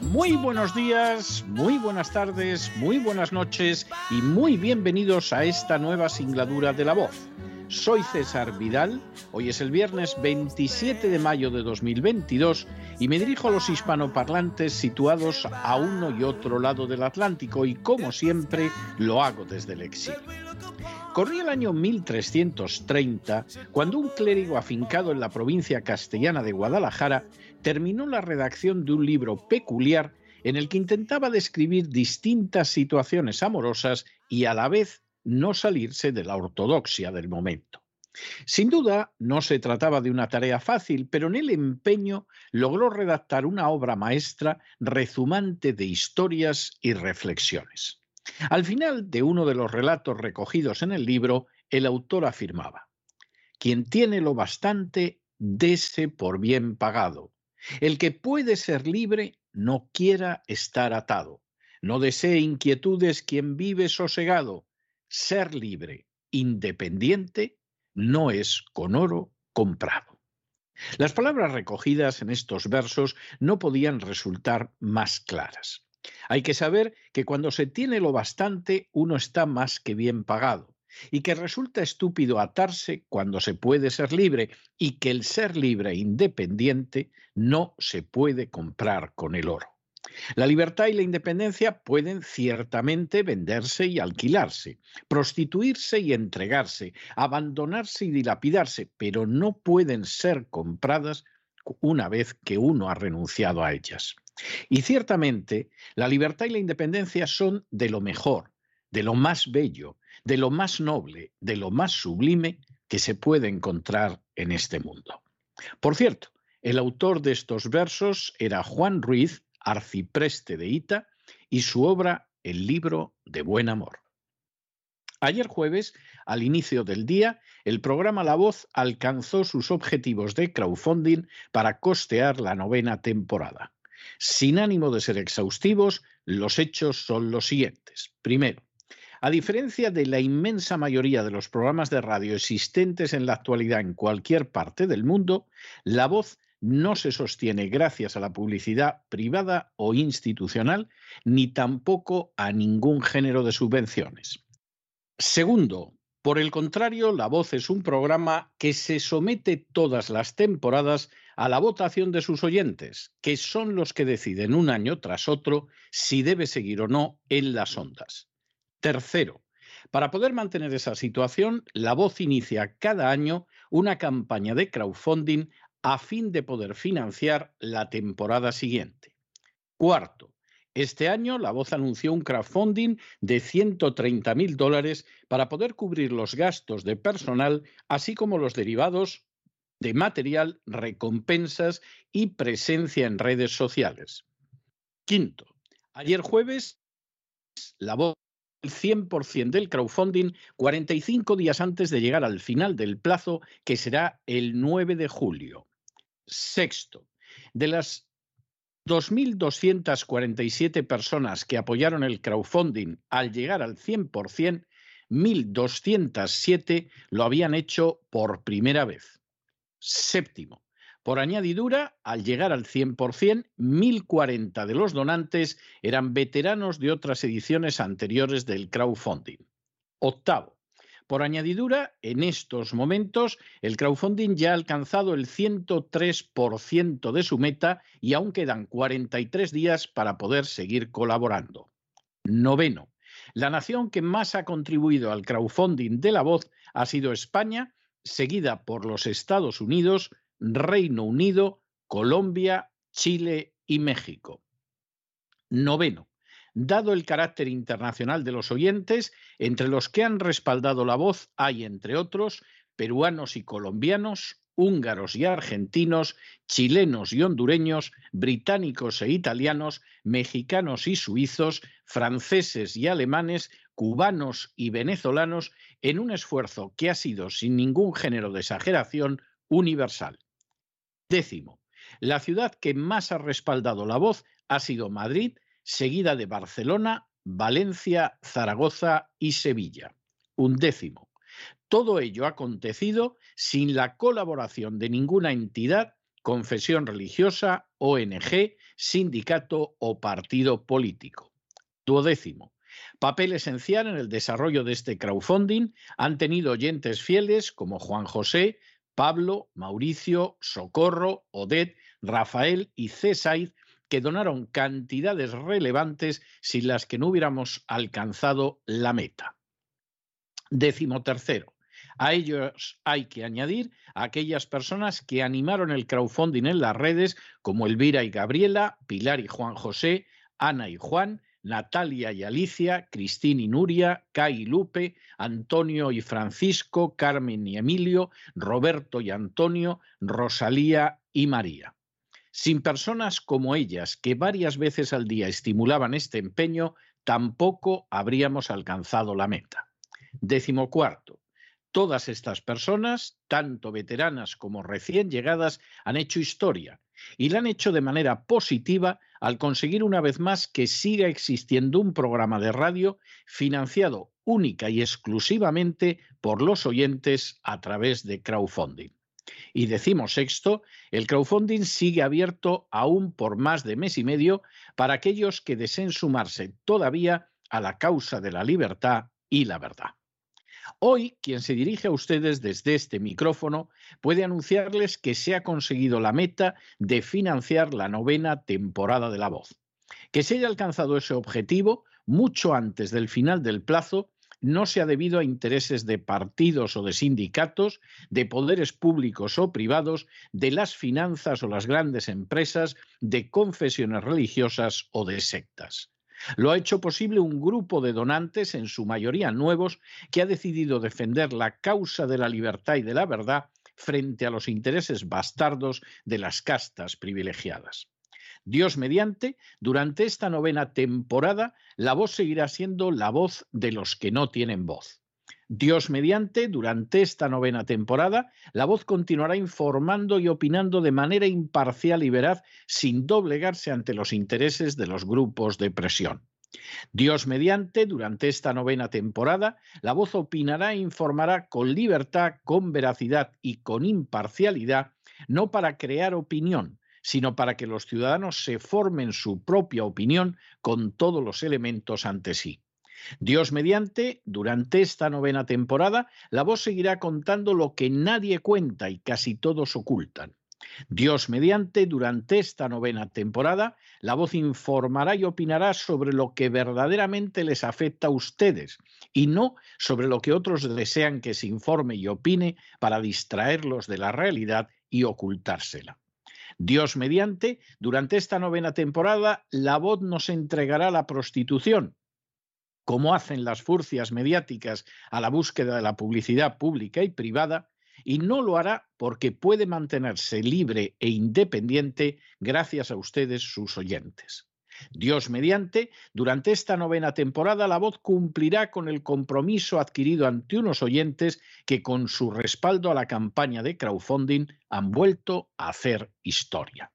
muy buenos días, muy buenas tardes, muy buenas noches y muy bienvenidos a esta nueva singladura de la voz. Soy César Vidal, hoy es el viernes 27 de mayo de 2022 y me dirijo a los hispanoparlantes situados a uno y otro lado del Atlántico y como siempre lo hago desde el exilio. Corría el año 1330 cuando un clérigo afincado en la provincia castellana de Guadalajara terminó la redacción de un libro peculiar en el que intentaba describir distintas situaciones amorosas y a la vez no salirse de la ortodoxia del momento. Sin duda, no se trataba de una tarea fácil, pero en el empeño logró redactar una obra maestra rezumante de historias y reflexiones. Al final de uno de los relatos recogidos en el libro, el autor afirmaba, Quien tiene lo bastante, dese por bien pagado. El que puede ser libre, no quiera estar atado. No desee inquietudes quien vive sosegado. Ser libre, independiente, no es con oro comprado. Las palabras recogidas en estos versos no podían resultar más claras. Hay que saber que cuando se tiene lo bastante, uno está más que bien pagado. y que resulta estúpido atarse cuando se puede ser libre y que el ser libre e independiente no se puede comprar con el oro. La libertad y la independencia pueden ciertamente venderse y alquilarse, prostituirse y entregarse, abandonarse y dilapidarse, pero no pueden ser compradas una vez que uno ha renunciado a ellas. Y ciertamente, la libertad y la independencia son de lo mejor, de lo más bello, de lo más noble, de lo más sublime que se puede encontrar en este mundo. Por cierto, el autor de estos versos era Juan Ruiz, arcipreste de Ita, y su obra El libro de buen amor. Ayer jueves, al inicio del día, el programa La Voz alcanzó sus objetivos de crowdfunding para costear la novena temporada. Sin ánimo de ser exhaustivos, los hechos son los siguientes. Primero, a diferencia de la inmensa mayoría de los programas de radio existentes en la actualidad en cualquier parte del mundo, La Voz no se sostiene gracias a la publicidad privada o institucional, ni tampoco a ningún género de subvenciones. Segundo, por el contrario, La Voz es un programa que se somete todas las temporadas a la votación de sus oyentes, que son los que deciden un año tras otro si debe seguir o no en las ondas. Tercero, para poder mantener esa situación, La Voz inicia cada año una campaña de crowdfunding a fin de poder financiar la temporada siguiente. Cuarto, este año La Voz anunció un crowdfunding de 130 mil dólares para poder cubrir los gastos de personal, así como los derivados de material, recompensas y presencia en redes sociales. Quinto, ayer jueves, La Voz el 100% del crowdfunding 45 días antes de llegar al final del plazo, que será el 9 de julio. Sexto, de las 2.247 personas que apoyaron el crowdfunding al llegar al 100%, 1.207 lo habían hecho por primera vez. Séptimo, por añadidura, al llegar al 100%, 1.040 de los donantes eran veteranos de otras ediciones anteriores del crowdfunding. Octavo, por añadidura, en estos momentos el crowdfunding ya ha alcanzado el 103% de su meta y aún quedan 43 días para poder seguir colaborando. Noveno, la nación que más ha contribuido al crowdfunding de la voz ha sido España, seguida por los Estados Unidos, Reino Unido, Colombia, Chile y México. Noveno. Dado el carácter internacional de los oyentes, entre los que han respaldado la voz hay, entre otros, peruanos y colombianos, húngaros y argentinos, chilenos y hondureños, británicos e italianos, mexicanos y suizos, franceses y alemanes, cubanos y venezolanos, en un esfuerzo que ha sido, sin ningún género de exageración, universal. Décimo, la ciudad que más ha respaldado la voz ha sido Madrid, seguida de Barcelona, Valencia, Zaragoza y Sevilla. Un décimo. Todo ello ha acontecido sin la colaboración de ninguna entidad, confesión religiosa, ONG, sindicato o partido político. Duodécimo. Papel esencial en el desarrollo de este crowdfunding han tenido oyentes fieles como Juan José, Pablo, Mauricio, Socorro, Odet, Rafael y César, que donaron cantidades relevantes sin las que no hubiéramos alcanzado la meta. Décimo tercero. A ellos hay que añadir a aquellas personas que animaron el crowdfunding en las redes, como Elvira y Gabriela, Pilar y Juan José, Ana y Juan, Natalia y Alicia, Cristín y Nuria, Kai y Lupe, Antonio y Francisco, Carmen y Emilio, Roberto y Antonio, Rosalía y María. Sin personas como ellas, que varias veces al día estimulaban este empeño, tampoco habríamos alcanzado la meta. Décimo cuarto. Todas estas personas, tanto veteranas como recién llegadas, han hecho historia y la han hecho de manera positiva al conseguir una vez más que siga existiendo un programa de radio financiado única y exclusivamente por los oyentes a través de crowdfunding. Y decimos sexto, el crowdfunding sigue abierto aún por más de mes y medio para aquellos que deseen sumarse todavía a la causa de la libertad y la verdad. Hoy, quien se dirige a ustedes desde este micrófono puede anunciarles que se ha conseguido la meta de financiar la novena temporada de La Voz. Que se haya alcanzado ese objetivo mucho antes del final del plazo no se ha debido a intereses de partidos o de sindicatos, de poderes públicos o privados, de las finanzas o las grandes empresas, de confesiones religiosas o de sectas. Lo ha hecho posible un grupo de donantes, en su mayoría nuevos, que ha decidido defender la causa de la libertad y de la verdad frente a los intereses bastardos de las castas privilegiadas. Dios mediante, durante esta novena temporada, la voz seguirá siendo la voz de los que no tienen voz. Dios mediante, durante esta novena temporada, la voz continuará informando y opinando de manera imparcial y veraz, sin doblegarse ante los intereses de los grupos de presión. Dios mediante, durante esta novena temporada, la voz opinará e informará con libertad, con veracidad y con imparcialidad, no para crear opinión, sino para que los ciudadanos se formen su propia opinión con todos los elementos ante sí. Dios mediante, durante esta novena temporada, la voz seguirá contando lo que nadie cuenta y casi todos ocultan. Dios mediante, durante esta novena temporada, la voz informará y opinará sobre lo que verdaderamente les afecta a ustedes y no sobre lo que otros desean que se informe y opine para distraerlos de la realidad y ocultársela. Dios mediante, durante esta novena temporada, la voz nos entregará la prostitución, como hacen las furcias mediáticas a la búsqueda de la publicidad pública y privada, y no lo hará porque puede mantenerse libre e independiente gracias a ustedes, sus oyentes. Dios mediante, durante esta novena temporada la voz cumplirá con el compromiso adquirido ante unos oyentes que con su respaldo a la campaña de crowdfunding han vuelto a hacer historia.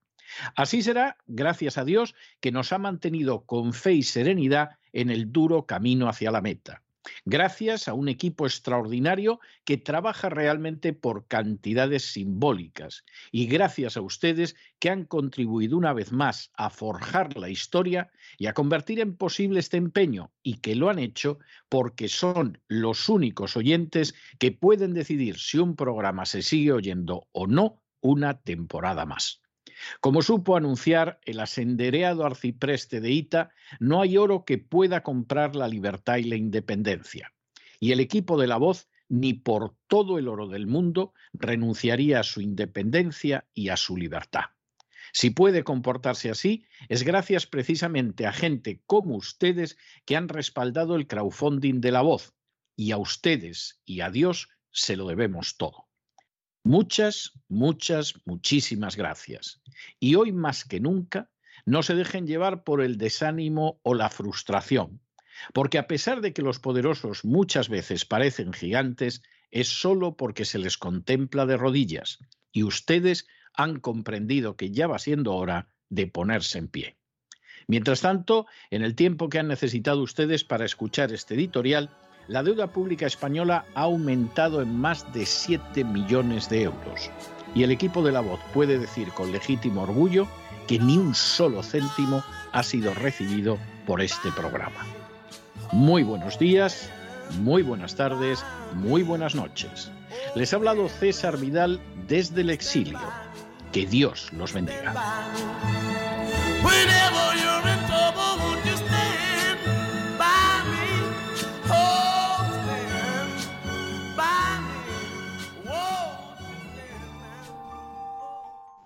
Así será, gracias a Dios, que nos ha mantenido con fe y serenidad en el duro camino hacia la meta gracias a un equipo extraordinario que trabaja realmente por cantidades simbólicas y gracias a ustedes que han contribuido una vez más a forjar la historia y a convertir en posible este empeño y que lo han hecho porque son los únicos oyentes que pueden decidir si un programa se sigue oyendo o no una temporada más. Como supo anunciar el asendereado arcipreste de Ita, no hay oro que pueda comprar la libertad y la independencia. Y el equipo de la voz, ni por todo el oro del mundo, renunciaría a su independencia y a su libertad. Si puede comportarse así, es gracias precisamente a gente como ustedes que han respaldado el crowdfunding de la voz, y a ustedes y a Dios se lo debemos todo. Muchas, muchas, muchísimas gracias. Y hoy más que nunca, no se dejen llevar por el desánimo o la frustración, porque a pesar de que los poderosos muchas veces parecen gigantes, es solo porque se les contempla de rodillas y ustedes han comprendido que ya va siendo hora de ponerse en pie. Mientras tanto, en el tiempo que han necesitado ustedes para escuchar este editorial, la deuda pública española ha aumentado en más de 7 millones de euros. Y el equipo de la voz puede decir con legítimo orgullo que ni un solo céntimo ha sido recibido por este programa. Muy buenos días, muy buenas tardes, muy buenas noches. Les ha hablado César Vidal desde el exilio. Que Dios los bendiga.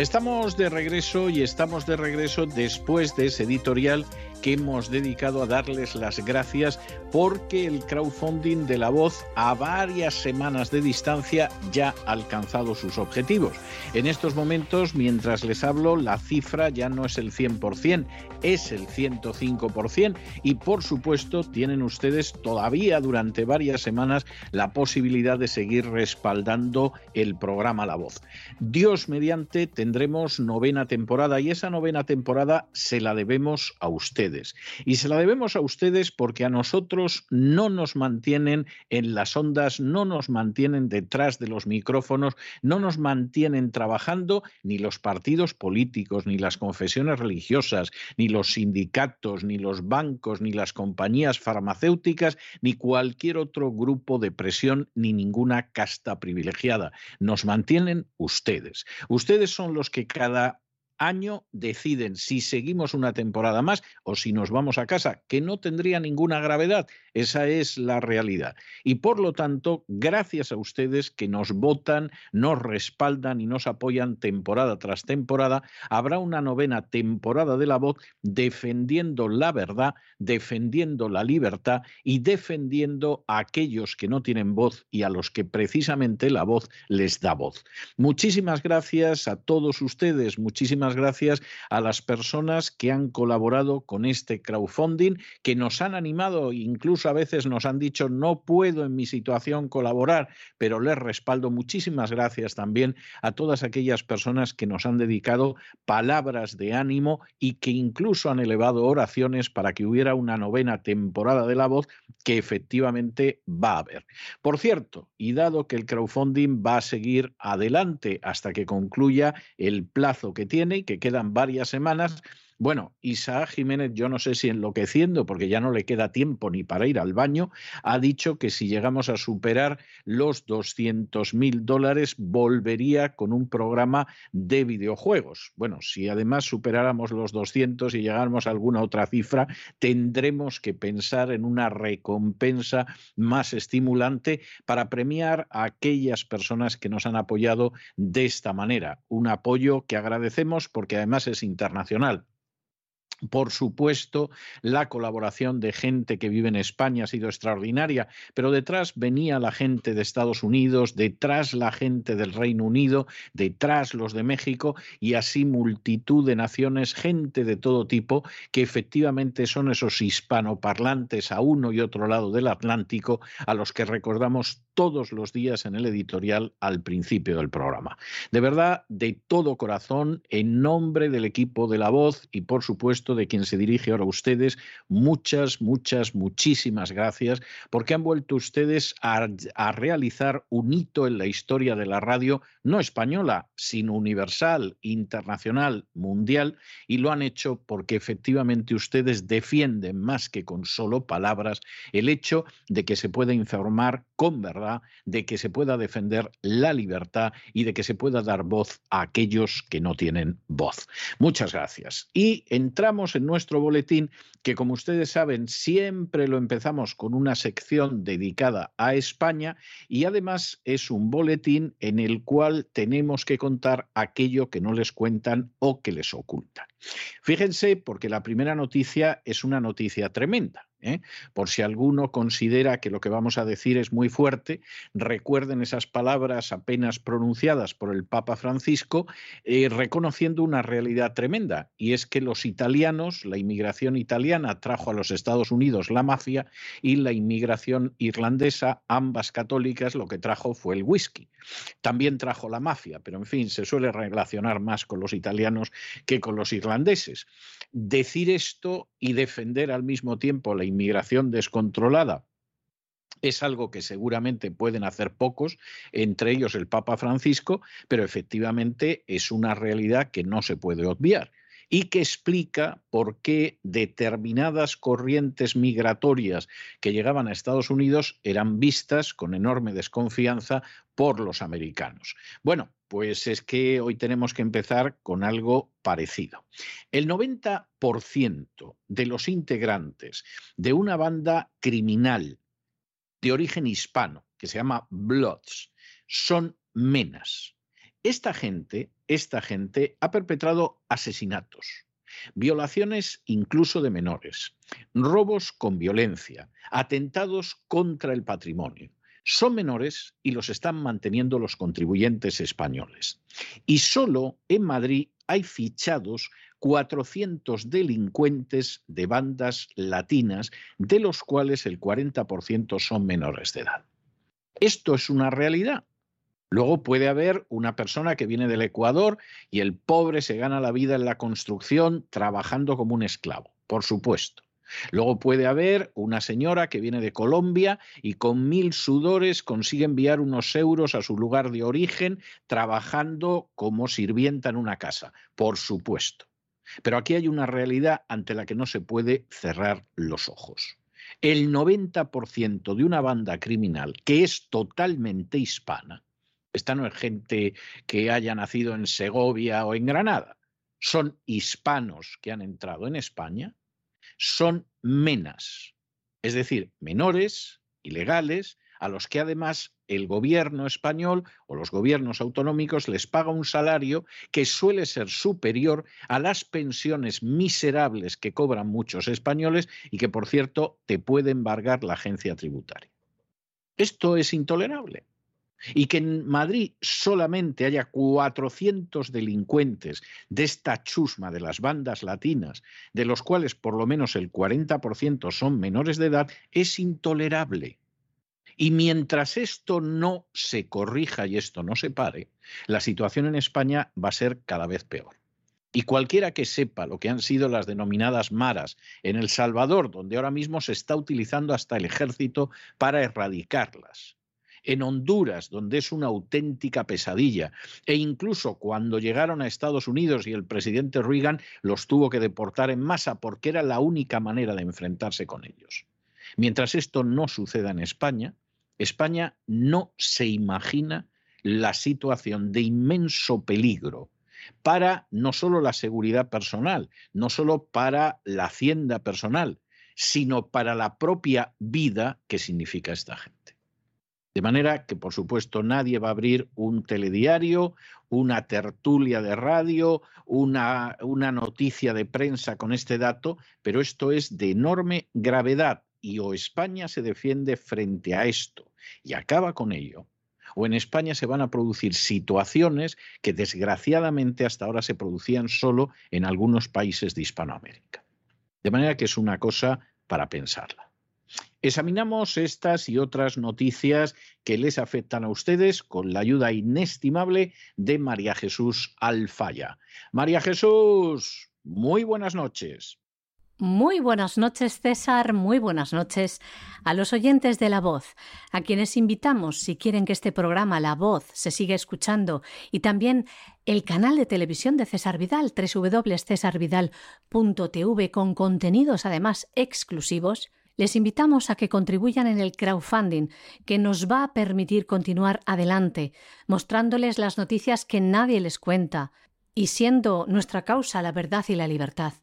Estamos de regreso y estamos de regreso después de ese editorial que hemos dedicado a darles las gracias porque el crowdfunding de la voz a varias semanas de distancia ya ha alcanzado sus objetivos. En estos momentos, mientras les hablo, la cifra ya no es el 100%, es el 105% y por supuesto tienen ustedes todavía durante varias semanas la posibilidad de seguir respaldando el programa La Voz. Dios mediante tendremos novena temporada y esa novena temporada se la debemos a ustedes. Y se la debemos a ustedes porque a nosotros no nos mantienen en las ondas, no nos mantienen detrás de los micrófonos, no nos mantienen trabajando ni los partidos políticos, ni las confesiones religiosas, ni los sindicatos, ni los bancos, ni las compañías farmacéuticas, ni cualquier otro grupo de presión, ni ninguna casta privilegiada. Nos mantienen ustedes. Ustedes son los que cada año deciden si seguimos una temporada más o si nos vamos a casa, que no tendría ninguna gravedad. Esa es la realidad. Y por lo tanto, gracias a ustedes que nos votan, nos respaldan y nos apoyan temporada tras temporada, habrá una novena temporada de la voz defendiendo la verdad, defendiendo la libertad y defendiendo a aquellos que no tienen voz y a los que precisamente la voz les da voz. Muchísimas gracias a todos ustedes, muchísimas gracias a las personas que han colaborado con este crowdfunding, que nos han animado, incluso a veces nos han dicho no puedo en mi situación colaborar, pero les respaldo. Muchísimas gracias también a todas aquellas personas que nos han dedicado palabras de ánimo y que incluso han elevado oraciones para que hubiera una novena temporada de la voz que efectivamente va a haber. Por cierto, y dado que el crowdfunding va a seguir adelante hasta que concluya el plazo que tiene, que quedan varias semanas bueno, Isaac Jiménez, yo no sé si enloqueciendo, porque ya no le queda tiempo ni para ir al baño, ha dicho que si llegamos a superar los 200 mil dólares, volvería con un programa de videojuegos. Bueno, si además superáramos los 200 y llegáramos a alguna otra cifra, tendremos que pensar en una recompensa más estimulante para premiar a aquellas personas que nos han apoyado de esta manera. Un apoyo que agradecemos porque además es internacional. Por supuesto, la colaboración de gente que vive en España ha sido extraordinaria, pero detrás venía la gente de Estados Unidos, detrás la gente del Reino Unido, detrás los de México y así multitud de naciones, gente de todo tipo, que efectivamente son esos hispanoparlantes a uno y otro lado del Atlántico, a los que recordamos todos los días en el editorial al principio del programa. De verdad, de todo corazón, en nombre del equipo de La Voz y por supuesto de quien se dirige ahora a ustedes, muchas, muchas, muchísimas gracias, porque han vuelto ustedes a, a realizar un hito en la historia de la radio, no española, sino universal, internacional, mundial, y lo han hecho porque efectivamente ustedes defienden más que con solo palabras el hecho de que se pueda informar con verdad, de que se pueda defender la libertad y de que se pueda dar voz a aquellos que no tienen voz. Muchas gracias. Y entramos en nuestro boletín que, como ustedes saben, siempre lo empezamos con una sección dedicada a España y además es un boletín en el cual tenemos que contar aquello que no les cuentan o que les ocultan. Fíjense, porque la primera noticia es una noticia tremenda. ¿Eh? Por si alguno considera que lo que vamos a decir es muy fuerte, recuerden esas palabras apenas pronunciadas por el Papa Francisco, eh, reconociendo una realidad tremenda, y es que los italianos, la inmigración italiana trajo a los Estados Unidos la mafia y la inmigración irlandesa, ambas católicas, lo que trajo fue el whisky. También trajo la mafia, pero en fin, se suele relacionar más con los italianos que con los irlandeses. Decir esto y defender al mismo tiempo la inmigración descontrolada es algo que seguramente pueden hacer pocos, entre ellos el Papa Francisco, pero efectivamente es una realidad que no se puede obviar y que explica por qué determinadas corrientes migratorias que llegaban a Estados Unidos eran vistas con enorme desconfianza por los americanos. Bueno, pues es que hoy tenemos que empezar con algo parecido. El 90% de los integrantes de una banda criminal de origen hispano, que se llama Bloods, son menas. Esta gente, esta gente ha perpetrado asesinatos, violaciones incluso de menores, robos con violencia, atentados contra el patrimonio. Son menores y los están manteniendo los contribuyentes españoles. Y solo en Madrid hay fichados 400 delincuentes de bandas latinas, de los cuales el 40% son menores de edad. Esto es una realidad. Luego puede haber una persona que viene del Ecuador y el pobre se gana la vida en la construcción trabajando como un esclavo, por supuesto. Luego puede haber una señora que viene de Colombia y con mil sudores consigue enviar unos euros a su lugar de origen trabajando como sirvienta en una casa, por supuesto. Pero aquí hay una realidad ante la que no se puede cerrar los ojos. El 90% de una banda criminal que es totalmente hispana, esta no es gente que haya nacido en Segovia o en Granada, son hispanos que han entrado en España, son menas, es decir, menores, ilegales, a los que además el gobierno español o los gobiernos autonómicos les paga un salario que suele ser superior a las pensiones miserables que cobran muchos españoles y que, por cierto, te puede embargar la agencia tributaria. Esto es intolerable. Y que en Madrid solamente haya 400 delincuentes de esta chusma de las bandas latinas, de los cuales por lo menos el 40% son menores de edad, es intolerable. Y mientras esto no se corrija y esto no se pare, la situación en España va a ser cada vez peor. Y cualquiera que sepa lo que han sido las denominadas maras en El Salvador, donde ahora mismo se está utilizando hasta el ejército para erradicarlas, en Honduras, donde es una auténtica pesadilla, e incluso cuando llegaron a Estados Unidos y el presidente Reagan los tuvo que deportar en masa porque era la única manera de enfrentarse con ellos. Mientras esto no suceda en España, España no se imagina la situación de inmenso peligro para no solo la seguridad personal, no solo para la hacienda personal, sino para la propia vida que significa esta gente. De manera que, por supuesto, nadie va a abrir un telediario, una tertulia de radio, una, una, noticia de prensa con este dato, pero esto es de enorme gravedad y o España se defiende frente a esto y acaba con ello, o en España se van a producir situaciones que desgraciadamente hasta ahora se producían solo en algunos países de Hispanoamérica. De manera que es una cosa para pensarla. Examinamos estas y otras noticias que les afectan a ustedes con la ayuda inestimable de María Jesús Alfaya. María Jesús, muy buenas noches. Muy buenas noches, César. Muy buenas noches a los oyentes de La Voz, a quienes invitamos, si quieren que este programa La Voz se siga escuchando, y también el canal de televisión de César Vidal, www.cesarvidal.tv, con contenidos además exclusivos, les invitamos a que contribuyan en el crowdfunding, que nos va a permitir continuar adelante, mostrándoles las noticias que nadie les cuenta, y siendo nuestra causa la verdad y la libertad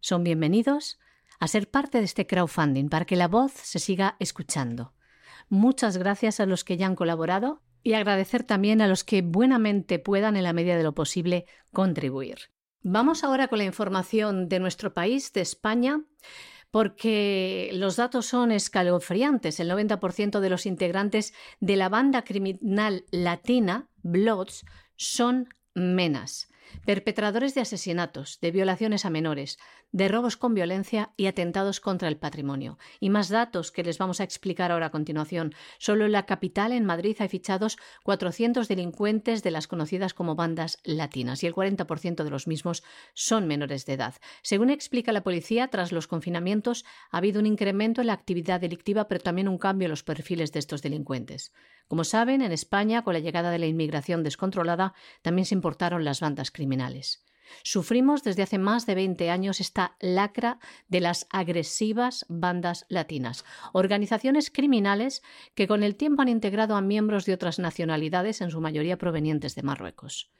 son bienvenidos a ser parte de este crowdfunding para que la voz se siga escuchando. Muchas gracias a los que ya han colaborado y agradecer también a los que buenamente puedan, en la medida de lo posible, contribuir. Vamos ahora con la información de nuestro país, de España, porque los datos son escalofriantes. El 90% de los integrantes de la banda criminal latina, Bloods, son menas perpetradores de asesinatos, de violaciones a menores, de robos con violencia y atentados contra el patrimonio. Y más datos que les vamos a explicar ahora a continuación. Solo en la capital, en Madrid, hay fichados 400 delincuentes de las conocidas como bandas latinas y el 40% de los mismos son menores de edad. Según explica la policía, tras los confinamientos ha habido un incremento en la actividad delictiva, pero también un cambio en los perfiles de estos delincuentes. Como saben, en España, con la llegada de la inmigración descontrolada, también se importaron las bandas criminales. Sufrimos desde hace más de 20 años esta lacra de las agresivas bandas latinas, organizaciones criminales que con el tiempo han integrado a miembros de otras nacionalidades, en su mayoría provenientes de Marruecos.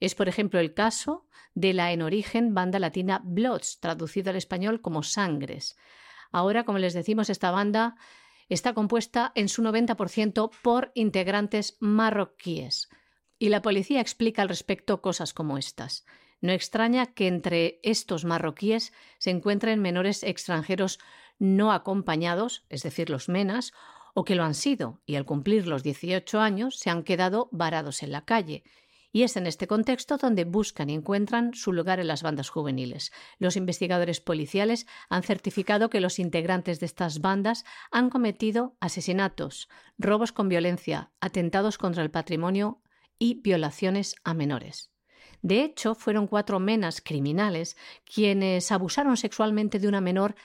Es, por ejemplo, el caso de la en origen banda latina Bloods, traducido al español como Sangres. Ahora, como les decimos, esta banda está compuesta en su 90% por integrantes marroquíes. Y la policía explica al respecto cosas como estas. No extraña que entre estos marroquíes se encuentren menores extranjeros no acompañados, es decir, los menas, o que lo han sido y al cumplir los 18 años se han quedado varados en la calle. Y es en este contexto donde buscan y encuentran su lugar en las bandas juveniles. Los investigadores policiales han certificado que los integrantes de estas bandas han cometido asesinatos, robos con violencia, atentados contra el patrimonio y violaciones a menores. De hecho, fueron cuatro menas criminales quienes abusaron sexualmente de una menor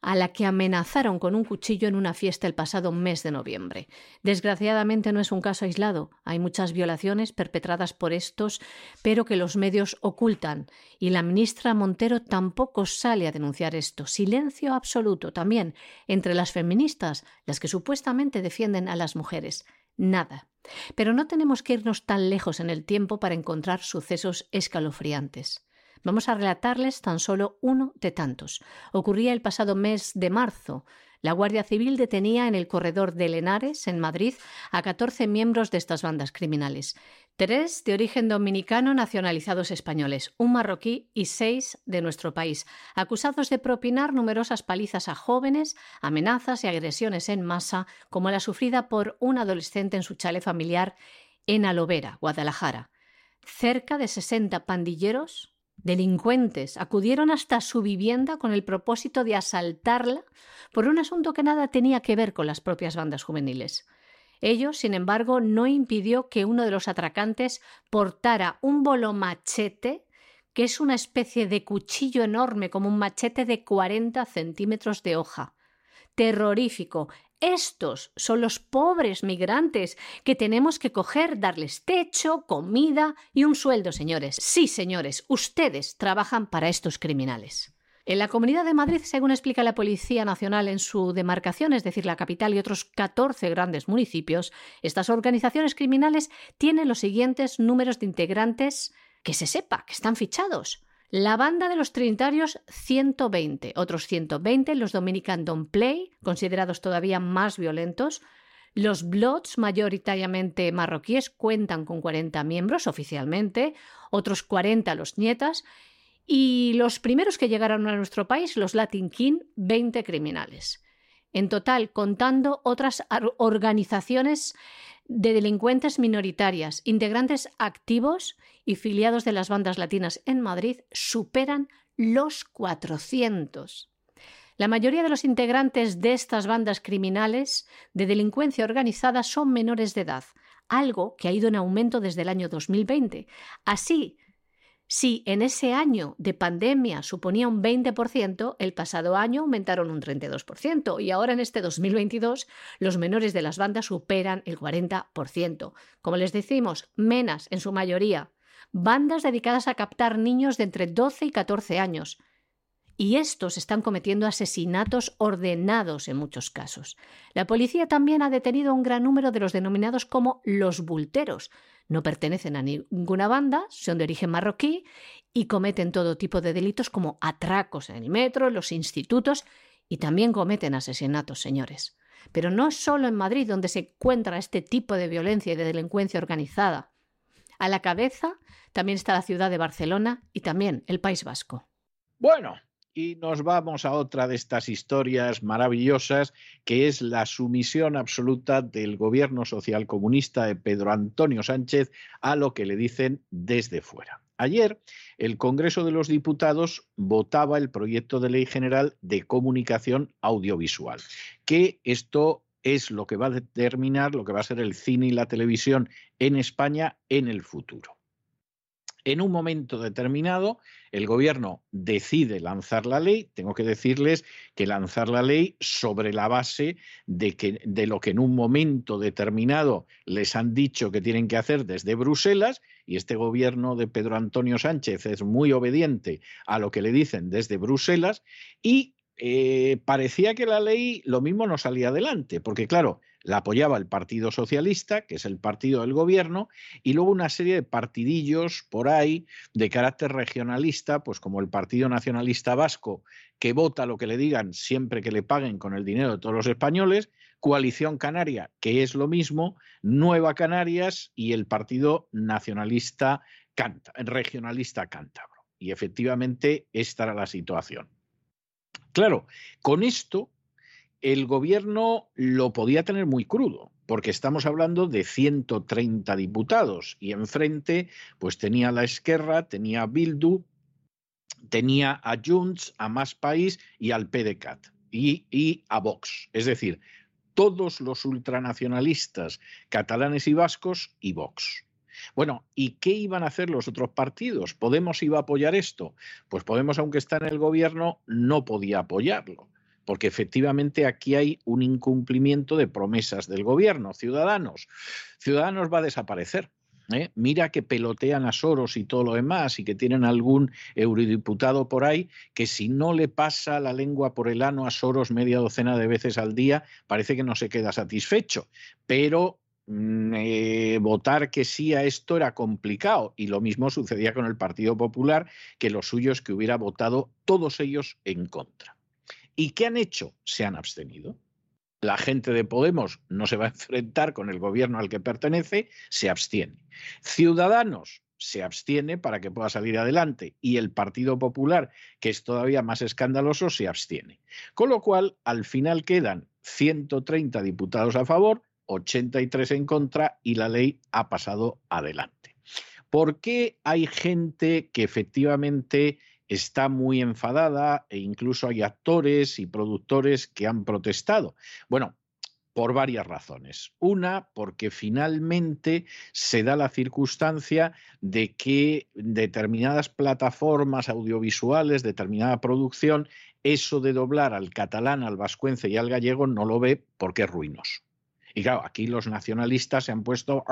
a la que amenazaron con un cuchillo en una fiesta el pasado mes de noviembre. Desgraciadamente no es un caso aislado. Hay muchas violaciones perpetradas por estos, pero que los medios ocultan. Y la ministra Montero tampoco sale a denunciar esto. Silencio absoluto también entre las feministas, las que supuestamente defienden a las mujeres. Nada. Pero no tenemos que irnos tan lejos en el tiempo para encontrar sucesos escalofriantes. Vamos a relatarles tan solo uno de tantos. Ocurría el pasado mes de marzo. La Guardia Civil detenía en el corredor de Lenares, en Madrid, a 14 miembros de estas bandas criminales. Tres de origen dominicano nacionalizados españoles, un marroquí y seis de nuestro país, acusados de propinar numerosas palizas a jóvenes, amenazas y agresiones en masa, como la sufrida por un adolescente en su chale familiar en Alovera, Guadalajara. Cerca de 60 pandilleros Delincuentes acudieron hasta su vivienda con el propósito de asaltarla por un asunto que nada tenía que ver con las propias bandas juveniles. Ello, sin embargo, no impidió que uno de los atracantes portara un bolo machete, que es una especie de cuchillo enorme como un machete de 40 centímetros de hoja. Terrorífico, estos son los pobres migrantes que tenemos que coger, darles techo, comida y un sueldo, señores. Sí, señores, ustedes trabajan para estos criminales. En la Comunidad de Madrid, según explica la Policía Nacional en su demarcación, es decir, la capital y otros 14 grandes municipios, estas organizaciones criminales tienen los siguientes números de integrantes que se sepa, que están fichados. La banda de los Trinitarios 120, otros 120 los Dominican Don't Play, considerados todavía más violentos. Los Bloods, mayoritariamente marroquíes, cuentan con 40 miembros oficialmente, otros 40 los Nietas, y los primeros que llegaron a nuestro país, los Latin King, 20 criminales. En total, contando otras organizaciones de delincuentes minoritarias, integrantes activos y filiados de las bandas latinas en Madrid superan los 400. La mayoría de los integrantes de estas bandas criminales de delincuencia organizada son menores de edad, algo que ha ido en aumento desde el año 2020. Así, si en ese año de pandemia suponía un 20%, el pasado año aumentaron un 32% y ahora en este 2022 los menores de las bandas superan el 40%. Como les decimos, menas en su mayoría, bandas dedicadas a captar niños de entre 12 y 14 años. Y estos están cometiendo asesinatos ordenados en muchos casos. La policía también ha detenido un gran número de los denominados como los bulteros, no pertenecen a ninguna banda, son de origen marroquí y cometen todo tipo de delitos como atracos en el metro, en los institutos y también cometen asesinatos, señores. Pero no solo en Madrid donde se encuentra este tipo de violencia y de delincuencia organizada. A la cabeza también está la ciudad de Barcelona y también el País Vasco. Bueno, y nos vamos a otra de estas historias maravillosas, que es la sumisión absoluta del gobierno social comunista de Pedro Antonio Sánchez a lo que le dicen desde fuera. Ayer, el Congreso de los Diputados votaba el proyecto de ley general de comunicación audiovisual, que esto es lo que va a determinar lo que va a ser el cine y la televisión en España en el futuro. En un momento determinado, el gobierno decide lanzar la ley. Tengo que decirles que lanzar la ley sobre la base de, que, de lo que en un momento determinado les han dicho que tienen que hacer desde Bruselas, y este gobierno de Pedro Antonio Sánchez es muy obediente a lo que le dicen desde Bruselas, y eh, parecía que la ley lo mismo no salía adelante, porque claro, la apoyaba el Partido Socialista, que es el partido del gobierno, y luego una serie de partidillos por ahí de carácter regionalista, pues como el Partido Nacionalista Vasco, que vota lo que le digan siempre que le paguen con el dinero de todos los españoles, Coalición Canaria, que es lo mismo, Nueva Canarias y el Partido Nacionalista regionalista cántabro. Y efectivamente esta era la situación. Claro, con esto el gobierno lo podía tener muy crudo, porque estamos hablando de 130 diputados y enfrente pues tenía la Esquerra, tenía Bildu, tenía a Junts, a Más País y al PDCAT y, y a Vox. Es decir, todos los ultranacionalistas catalanes y vascos y Vox. Bueno, ¿y qué iban a hacer los otros partidos? ¿Podemos iba a apoyar esto? Pues Podemos, aunque está en el gobierno, no podía apoyarlo, porque efectivamente aquí hay un incumplimiento de promesas del gobierno. Ciudadanos, Ciudadanos va a desaparecer. ¿eh? Mira que pelotean a Soros y todo lo demás y que tienen algún eurodiputado por ahí que si no le pasa la lengua por el ano a Soros media docena de veces al día, parece que no se queda satisfecho. Pero mm, eh, votar que sí a esto era complicado y lo mismo sucedía con el Partido Popular, que los suyos que hubiera votado todos ellos en contra. ¿Y qué han hecho? Se han abstenido la gente de Podemos no se va a enfrentar con el gobierno al que pertenece, se abstiene. Ciudadanos se abstiene para que pueda salir adelante y el Partido Popular, que es todavía más escandaloso, se abstiene. Con lo cual, al final quedan 130 diputados a favor, 83 en contra y la ley ha pasado adelante. ¿Por qué hay gente que efectivamente está muy enfadada e incluso hay actores y productores que han protestado. Bueno, por varias razones. Una, porque finalmente se da la circunstancia de que determinadas plataformas audiovisuales, determinada producción, eso de doblar al catalán, al vascuence y al gallego no lo ve porque es ruinoso. Y claro, aquí los nacionalistas se han puesto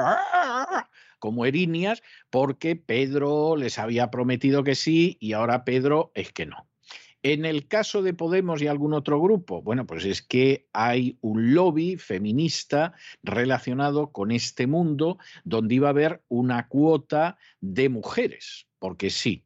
como erinias porque Pedro les había prometido que sí y ahora Pedro es que no. En el caso de Podemos y algún otro grupo, bueno, pues es que hay un lobby feminista relacionado con este mundo donde iba a haber una cuota de mujeres, porque sí,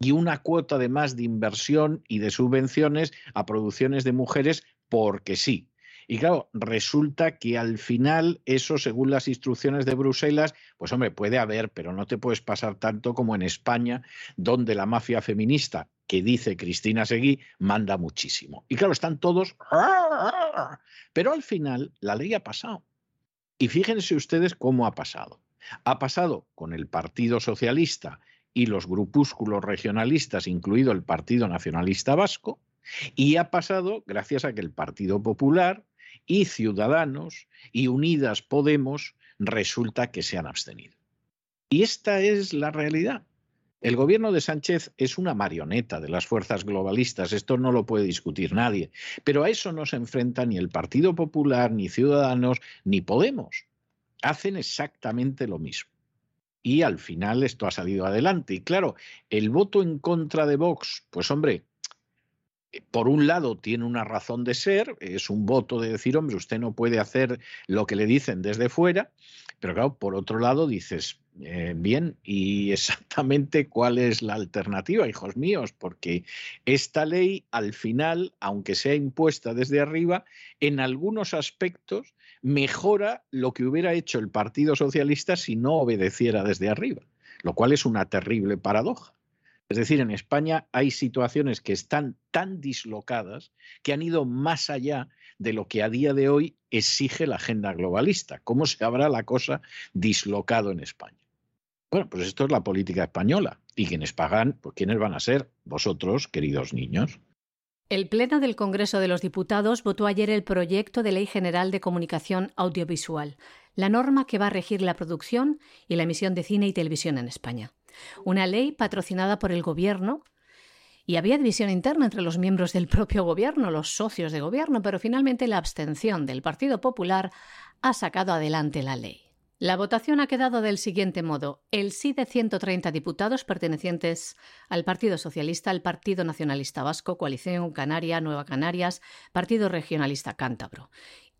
y una cuota además de inversión y de subvenciones a producciones de mujeres, porque sí. Y claro, resulta que al final eso, según las instrucciones de Bruselas, pues hombre, puede haber, pero no te puedes pasar tanto como en España, donde la mafia feminista, que dice Cristina Seguí, manda muchísimo. Y claro, están todos... Pero al final la ley ha pasado. Y fíjense ustedes cómo ha pasado. Ha pasado con el Partido Socialista y los grupúsculos regionalistas, incluido el Partido Nacionalista Vasco, y ha pasado gracias a que el Partido Popular, y Ciudadanos y Unidas Podemos resulta que se han abstenido. Y esta es la realidad. El gobierno de Sánchez es una marioneta de las fuerzas globalistas, esto no lo puede discutir nadie, pero a eso no se enfrenta ni el Partido Popular, ni Ciudadanos, ni Podemos. Hacen exactamente lo mismo. Y al final esto ha salido adelante. Y claro, el voto en contra de Vox, pues hombre, por un lado tiene una razón de ser, es un voto de decir, hombre, usted no puede hacer lo que le dicen desde fuera, pero claro, por otro lado dices, eh, bien, ¿y exactamente cuál es la alternativa, hijos míos? Porque esta ley, al final, aunque sea impuesta desde arriba, en algunos aspectos mejora lo que hubiera hecho el Partido Socialista si no obedeciera desde arriba, lo cual es una terrible paradoja. Es decir, en España hay situaciones que están tan dislocadas que han ido más allá de lo que a día de hoy exige la agenda globalista. ¿Cómo se habrá la cosa dislocado en España? Bueno, pues esto es la política española. Y quienes pagan, pues ¿quiénes van a ser? Vosotros, queridos niños. El Pleno del Congreso de los Diputados votó ayer el proyecto de Ley General de Comunicación Audiovisual, la norma que va a regir la producción y la emisión de cine y televisión en España. Una ley patrocinada por el Gobierno y había división interna entre los miembros del propio Gobierno, los socios de Gobierno, pero finalmente la abstención del Partido Popular ha sacado adelante la ley. La votación ha quedado del siguiente modo. El sí de 130 diputados pertenecientes al Partido Socialista, al Partido Nacionalista Vasco, Coalición Canaria, Nueva Canarias, Partido Regionalista Cántabro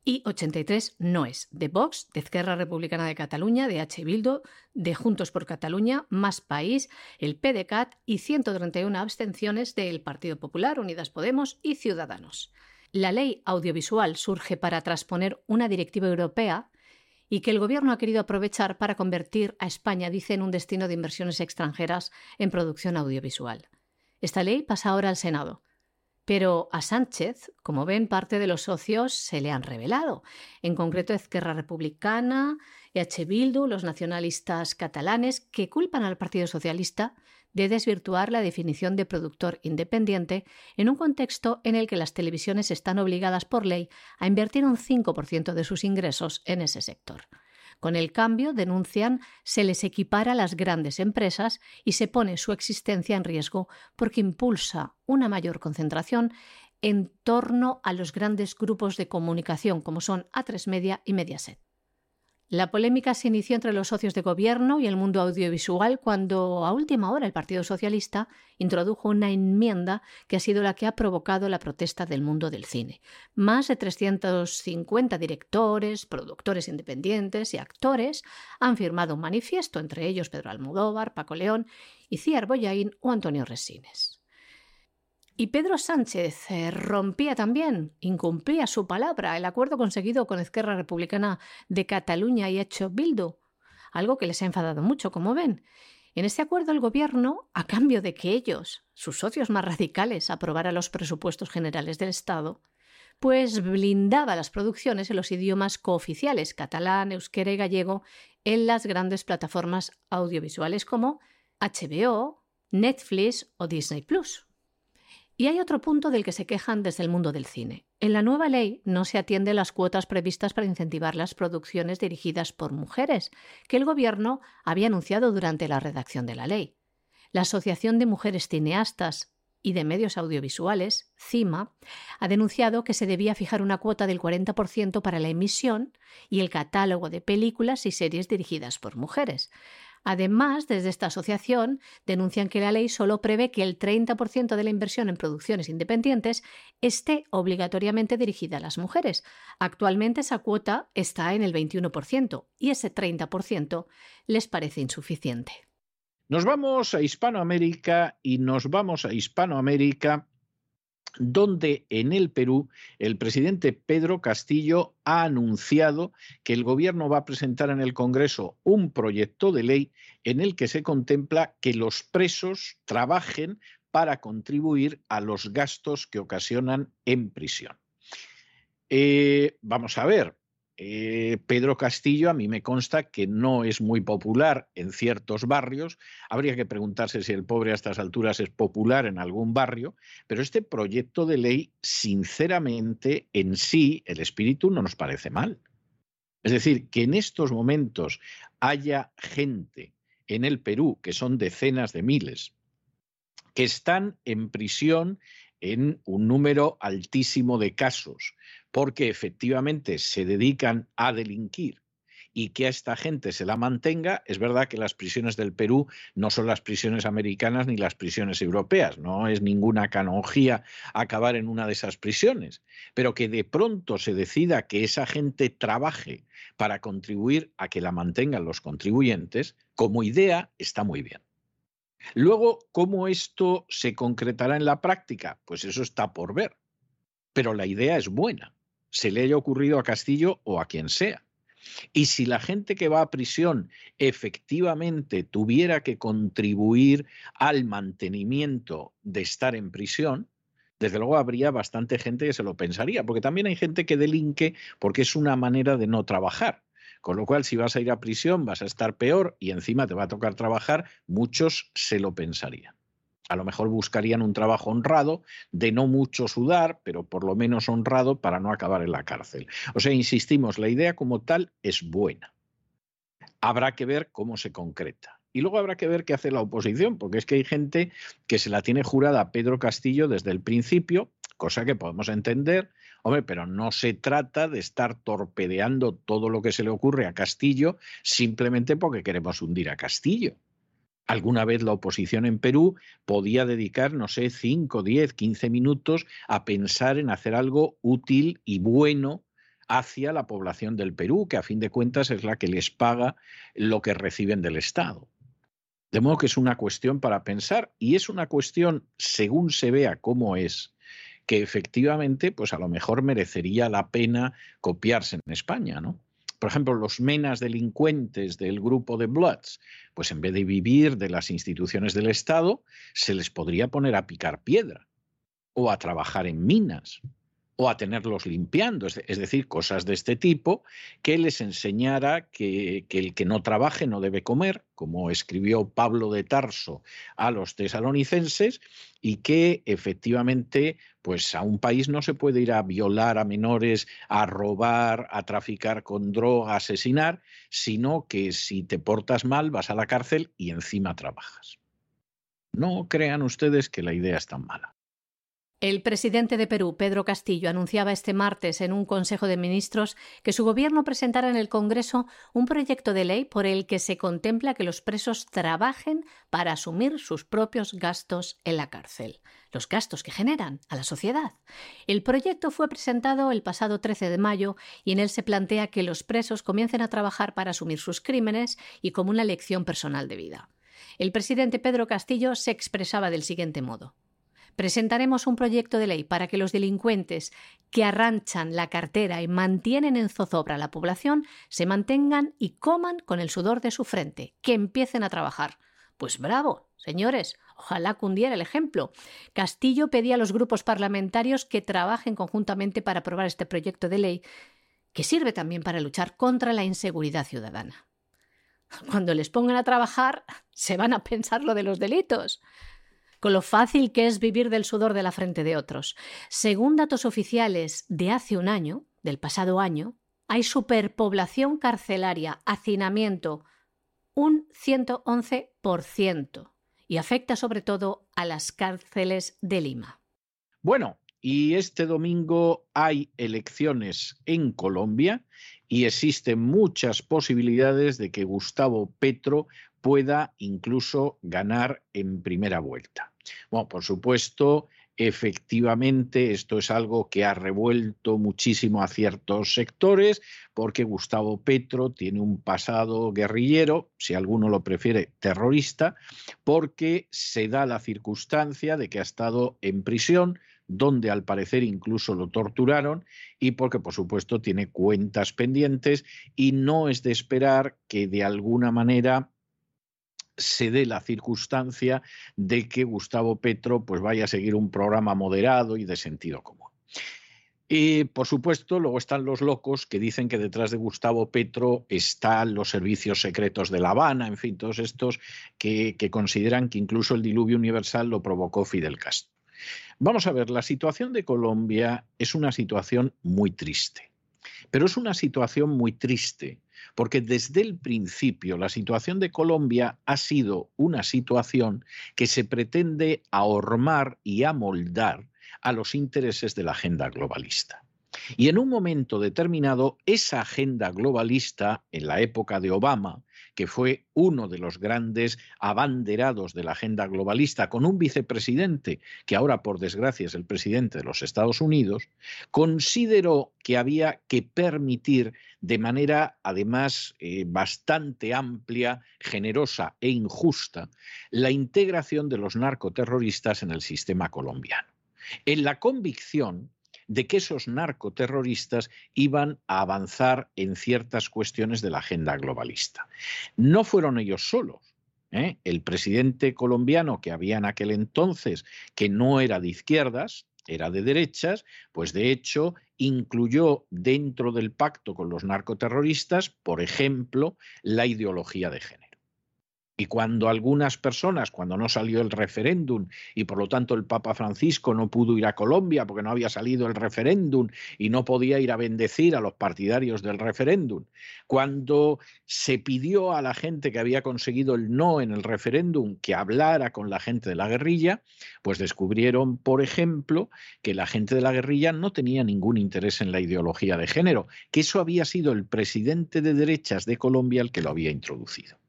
y 83 no es de Vox, de Esquerra Republicana de Cataluña, de H. Bildo, de Juntos por Cataluña, Más País, el PDCAT y 131 abstenciones del Partido Popular, Unidas Podemos y Ciudadanos. La ley audiovisual surge para transponer una directiva europea y que el Gobierno ha querido aprovechar para convertir a España, dice, en un destino de inversiones extranjeras en producción audiovisual. Esta ley pasa ahora al Senado. Pero a Sánchez, como ven, parte de los socios se le han revelado. En concreto, Esquerra Republicana, EH Bildu, los nacionalistas catalanes, que culpan al Partido Socialista de desvirtuar la definición de productor independiente en un contexto en el que las televisiones están obligadas por ley a invertir un 5% de sus ingresos en ese sector. Con el cambio, denuncian, se les equipara a las grandes empresas y se pone su existencia en riesgo porque impulsa una mayor concentración en torno a los grandes grupos de comunicación como son A3 Media y Mediaset. La polémica se inició entre los socios de gobierno y el mundo audiovisual cuando, a última hora, el Partido Socialista introdujo una enmienda que ha sido la que ha provocado la protesta del mundo del cine. Más de 350 directores, productores independientes y actores han firmado un manifiesto, entre ellos Pedro Almodóvar, Paco León, Iciar Boyaín o Antonio Resines. Y Pedro Sánchez eh, rompía también, incumplía su palabra, el acuerdo conseguido con Esquerra Republicana de Cataluña y hecho Bildu, algo que les ha enfadado mucho, como ven. En este acuerdo el gobierno, a cambio de que ellos, sus socios más radicales, aprobaran los presupuestos generales del Estado, pues blindaba las producciones en los idiomas cooficiales catalán, euskera y gallego en las grandes plataformas audiovisuales como HBO, Netflix o Disney Plus. Y hay otro punto del que se quejan desde el mundo del cine. En la nueva ley no se atiende las cuotas previstas para incentivar las producciones dirigidas por mujeres, que el Gobierno había anunciado durante la redacción de la ley. La Asociación de Mujeres Cineastas y de Medios Audiovisuales, CIMA, ha denunciado que se debía fijar una cuota del 40% para la emisión y el catálogo de películas y series dirigidas por mujeres. Además, desde esta asociación denuncian que la ley solo prevé que el 30% de la inversión en producciones independientes esté obligatoriamente dirigida a las mujeres. Actualmente esa cuota está en el 21% y ese 30% les parece insuficiente. Nos vamos a Hispanoamérica y nos vamos a Hispanoamérica donde en el Perú el presidente Pedro Castillo ha anunciado que el gobierno va a presentar en el Congreso un proyecto de ley en el que se contempla que los presos trabajen para contribuir a los gastos que ocasionan en prisión. Eh, vamos a ver, eh, Pedro Castillo a mí me consta que no es muy popular en ciertos barrios. Habría que preguntarse si el pobre a estas alturas es popular en algún barrio, pero este proyecto de ley, sinceramente, en sí, el espíritu no nos parece mal. Es decir, que en estos momentos haya gente en el Perú, que son decenas de miles, que están en prisión en un número altísimo de casos, porque efectivamente se dedican a delinquir y que a esta gente se la mantenga, es verdad que las prisiones del Perú no son las prisiones americanas ni las prisiones europeas, no es ninguna canonjía acabar en una de esas prisiones, pero que de pronto se decida que esa gente trabaje para contribuir a que la mantengan los contribuyentes, como idea está muy bien. Luego, ¿cómo esto se concretará en la práctica? Pues eso está por ver, pero la idea es buena se le haya ocurrido a Castillo o a quien sea. Y si la gente que va a prisión efectivamente tuviera que contribuir al mantenimiento de estar en prisión, desde luego habría bastante gente que se lo pensaría, porque también hay gente que delinque porque es una manera de no trabajar. Con lo cual, si vas a ir a prisión, vas a estar peor y encima te va a tocar trabajar, muchos se lo pensarían a lo mejor buscarían un trabajo honrado, de no mucho sudar, pero por lo menos honrado para no acabar en la cárcel. O sea, insistimos, la idea como tal es buena. Habrá que ver cómo se concreta. Y luego habrá que ver qué hace la oposición, porque es que hay gente que se la tiene jurada a Pedro Castillo desde el principio, cosa que podemos entender, hombre, pero no se trata de estar torpedeando todo lo que se le ocurre a Castillo simplemente porque queremos hundir a Castillo. Alguna vez la oposición en Perú podía dedicar, no sé, 5, 10, 15 minutos a pensar en hacer algo útil y bueno hacia la población del Perú, que a fin de cuentas es la que les paga lo que reciben del Estado. De modo que es una cuestión para pensar y es una cuestión, según se vea cómo es, que efectivamente, pues a lo mejor merecería la pena copiarse en España, ¿no? Por ejemplo, los menas delincuentes del grupo de Bloods, pues en vez de vivir de las instituciones del Estado, se les podría poner a picar piedra o a trabajar en minas o a tenerlos limpiando, es decir, cosas de este tipo, que les enseñara que, el que no trabaje no debe comer, como escribió Pablo de Tarso a los tesalonicenses, y que efectivamente, pues a un país no se puede ir a violar a menores, a robar, a traficar con droga, a asesinar, sino que si te portas mal vas a la cárcel y encima trabajas. No crean ustedes que la idea es tan mala. El presidente de Perú, Pedro Castillo, anunciaba este martes en un Consejo de Ministros que su gobierno presentará en el Congreso un proyecto de ley por el que se contempla que los presos trabajen para asumir sus propios gastos en la cárcel, los gastos que generan a la sociedad. El proyecto fue presentado el pasado 13 de mayo y en él se plantea que los presos comiencen a trabajar para asumir sus crímenes y como una lección personal de vida. El presidente Pedro Castillo se expresaba del siguiente modo. Presentaremos un proyecto de ley para que los delincuentes que arranchan la cartera y mantienen en zozobra a la población se mantengan y coman con el sudor de su frente, que empiecen a trabajar. Pues bravo, señores, ojalá cundiera el ejemplo. Castillo pedía a los grupos parlamentarios que trabajen conjuntamente para aprobar este proyecto de ley, que sirve también para luchar contra la inseguridad ciudadana. Cuando les pongan a trabajar, se van a pensar lo de los delitos con lo fácil que es vivir del sudor de la frente de otros. Según datos oficiales de hace un año, del pasado año, hay superpoblación carcelaria, hacinamiento, un 111%, y afecta sobre todo a las cárceles de Lima. Bueno, y este domingo hay elecciones en Colombia y existen muchas posibilidades de que Gustavo Petro pueda incluso ganar en primera vuelta. Bueno, por supuesto, efectivamente esto es algo que ha revuelto muchísimo a ciertos sectores porque Gustavo Petro tiene un pasado guerrillero, si alguno lo prefiere, terrorista, porque se da la circunstancia de que ha estado en prisión donde al parecer incluso lo torturaron y porque por supuesto tiene cuentas pendientes y no es de esperar que de alguna manera se dé la circunstancia de que Gustavo Petro pues vaya a seguir un programa moderado y de sentido común. Y por supuesto, luego están los locos que dicen que detrás de Gustavo Petro están los servicios secretos de La Habana, en fin, todos estos que, que consideran que incluso el diluvio universal lo provocó Fidel Castro. Vamos a ver, la situación de Colombia es una situación muy triste, pero es una situación muy triste porque desde el principio la situación de Colombia ha sido una situación que se pretende ahormar y amoldar a los intereses de la agenda globalista. Y en un momento determinado, esa agenda globalista, en la época de Obama, que fue uno de los grandes abanderados de la agenda globalista, con un vicepresidente, que ahora por desgracia es el presidente de los Estados Unidos, consideró que había que permitir de manera además eh, bastante amplia, generosa e injusta la integración de los narcoterroristas en el sistema colombiano. En la convicción de que esos narcoterroristas iban a avanzar en ciertas cuestiones de la agenda globalista. No fueron ellos solos. ¿eh? El presidente colombiano que había en aquel entonces, que no era de izquierdas, era de derechas, pues de hecho incluyó dentro del pacto con los narcoterroristas, por ejemplo, la ideología de género. Y cuando algunas personas, cuando no salió el referéndum y por lo tanto el Papa Francisco no pudo ir a Colombia porque no había salido el referéndum y no podía ir a bendecir a los partidarios del referéndum, cuando se pidió a la gente que había conseguido el no en el referéndum que hablara con la gente de la guerrilla, pues descubrieron, por ejemplo, que la gente de la guerrilla no tenía ningún interés en la ideología de género, que eso había sido el presidente de derechas de Colombia el que lo había introducido.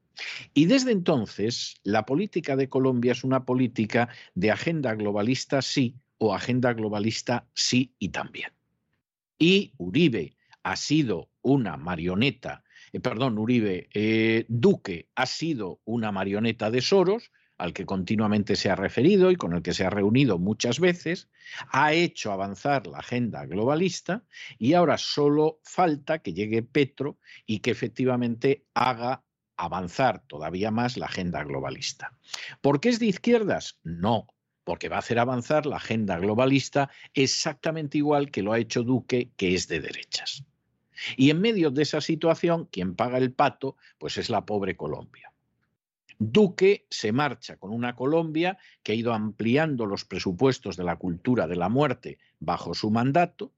Y desde entonces, la política de Colombia es una política de agenda globalista sí o agenda globalista sí y también. Y Uribe ha sido una marioneta, eh, perdón, Uribe, eh, Duque ha sido una marioneta de Soros, al que continuamente se ha referido y con el que se ha reunido muchas veces, ha hecho avanzar la agenda globalista y ahora solo falta que llegue Petro y que efectivamente haga avanzar todavía más la agenda globalista. ¿Por qué es de izquierdas? No, porque va a hacer avanzar la agenda globalista exactamente igual que lo ha hecho Duque, que es de derechas. Y en medio de esa situación, quien paga el pato, pues es la pobre Colombia. Duque se marcha con una Colombia que ha ido ampliando los presupuestos de la cultura de la muerte bajo su mandato,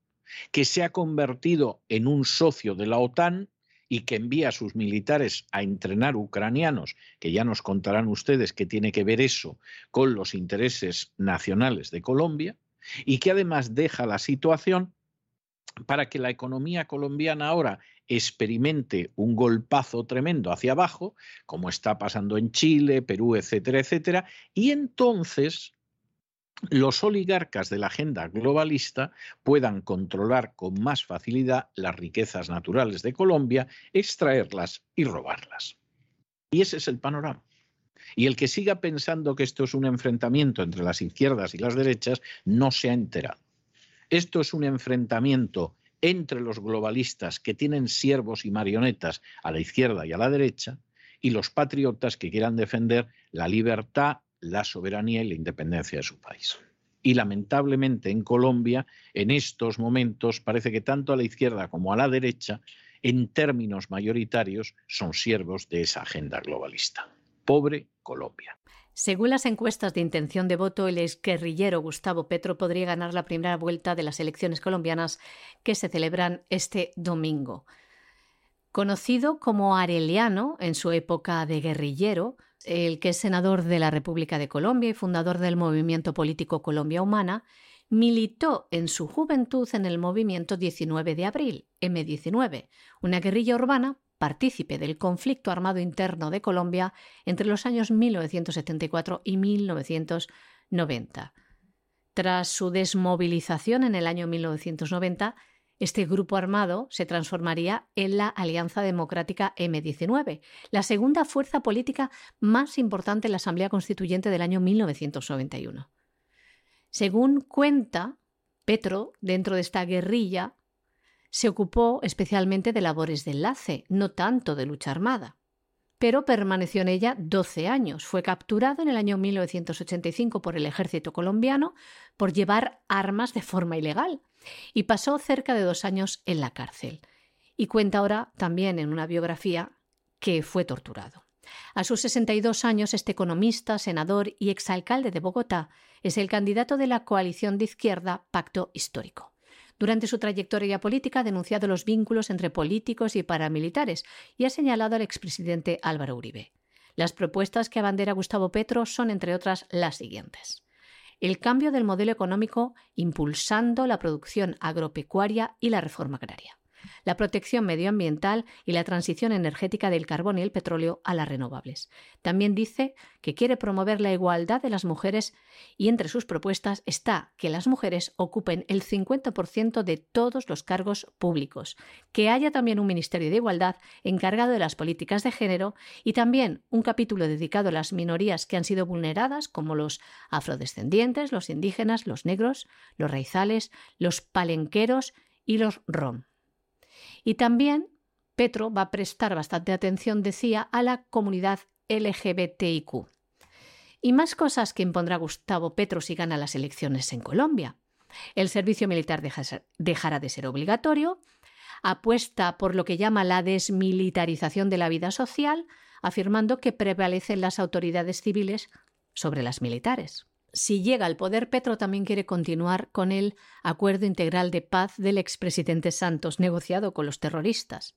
que se ha convertido en un socio de la OTAN y que envía a sus militares a entrenar ucranianos, que ya nos contarán ustedes qué tiene que ver eso con los intereses nacionales de Colombia, y que además deja la situación para que la economía colombiana ahora experimente un golpazo tremendo hacia abajo, como está pasando en Chile, Perú, etcétera, etcétera, y entonces los oligarcas de la agenda globalista puedan controlar con más facilidad las riquezas naturales de Colombia, extraerlas y robarlas. Y ese es el panorama. Y el que siga pensando que esto es un enfrentamiento entre las izquierdas y las derechas no se ha enterado. Esto es un enfrentamiento entre los globalistas que tienen siervos y marionetas a la izquierda y a la derecha y los patriotas que quieran defender la libertad, la soberanía y la independencia de su país. Y lamentablemente en Colombia, en estos momentos, parece que tanto a la izquierda como a la derecha, en términos mayoritarios, son siervos de esa agenda globalista. Pobre Colombia. Según las encuestas de intención de voto, el exguerrillero Gustavo Petro podría ganar la primera vuelta de las elecciones colombianas que se celebran este domingo. Conocido como Areliano en su época de guerrillero, el que es senador de la República de Colombia y fundador del movimiento político Colombia Humana, militó en su juventud en el movimiento 19 de abril, M19, una guerrilla urbana partícipe del conflicto armado interno de Colombia entre los años 1974 y 1990. Tras su desmovilización en el año 1990, este grupo armado se transformaría en la Alianza Democrática M19, la segunda fuerza política más importante en la Asamblea Constituyente del año 1991. Según cuenta, Petro, dentro de esta guerrilla, se ocupó especialmente de labores de enlace, no tanto de lucha armada pero permaneció en ella 12 años. Fue capturado en el año 1985 por el ejército colombiano por llevar armas de forma ilegal y pasó cerca de dos años en la cárcel. Y cuenta ahora también en una biografía que fue torturado. A sus 62 años, este economista, senador y exalcalde de Bogotá es el candidato de la coalición de izquierda Pacto Histórico. Durante su trayectoria política ha denunciado los vínculos entre políticos y paramilitares y ha señalado al expresidente Álvaro Uribe. Las propuestas que abandera Gustavo Petro son, entre otras, las siguientes. El cambio del modelo económico impulsando la producción agropecuaria y la reforma agraria la protección medioambiental y la transición energética del carbón y el petróleo a las renovables. También dice que quiere promover la igualdad de las mujeres y entre sus propuestas está que las mujeres ocupen el 50% de todos los cargos públicos, que haya también un Ministerio de Igualdad encargado de las políticas de género y también un capítulo dedicado a las minorías que han sido vulneradas, como los afrodescendientes, los indígenas, los negros, los raizales, los palenqueros y los rom. Y también Petro va a prestar bastante atención, decía, a la comunidad LGBTIQ. Y más cosas que impondrá Gustavo Petro si gana las elecciones en Colombia. El servicio militar dejará de ser obligatorio, apuesta por lo que llama la desmilitarización de la vida social, afirmando que prevalecen las autoridades civiles sobre las militares si llega al poder, Petro también quiere continuar con el acuerdo integral de paz del expresidente Santos, negociado con los terroristas.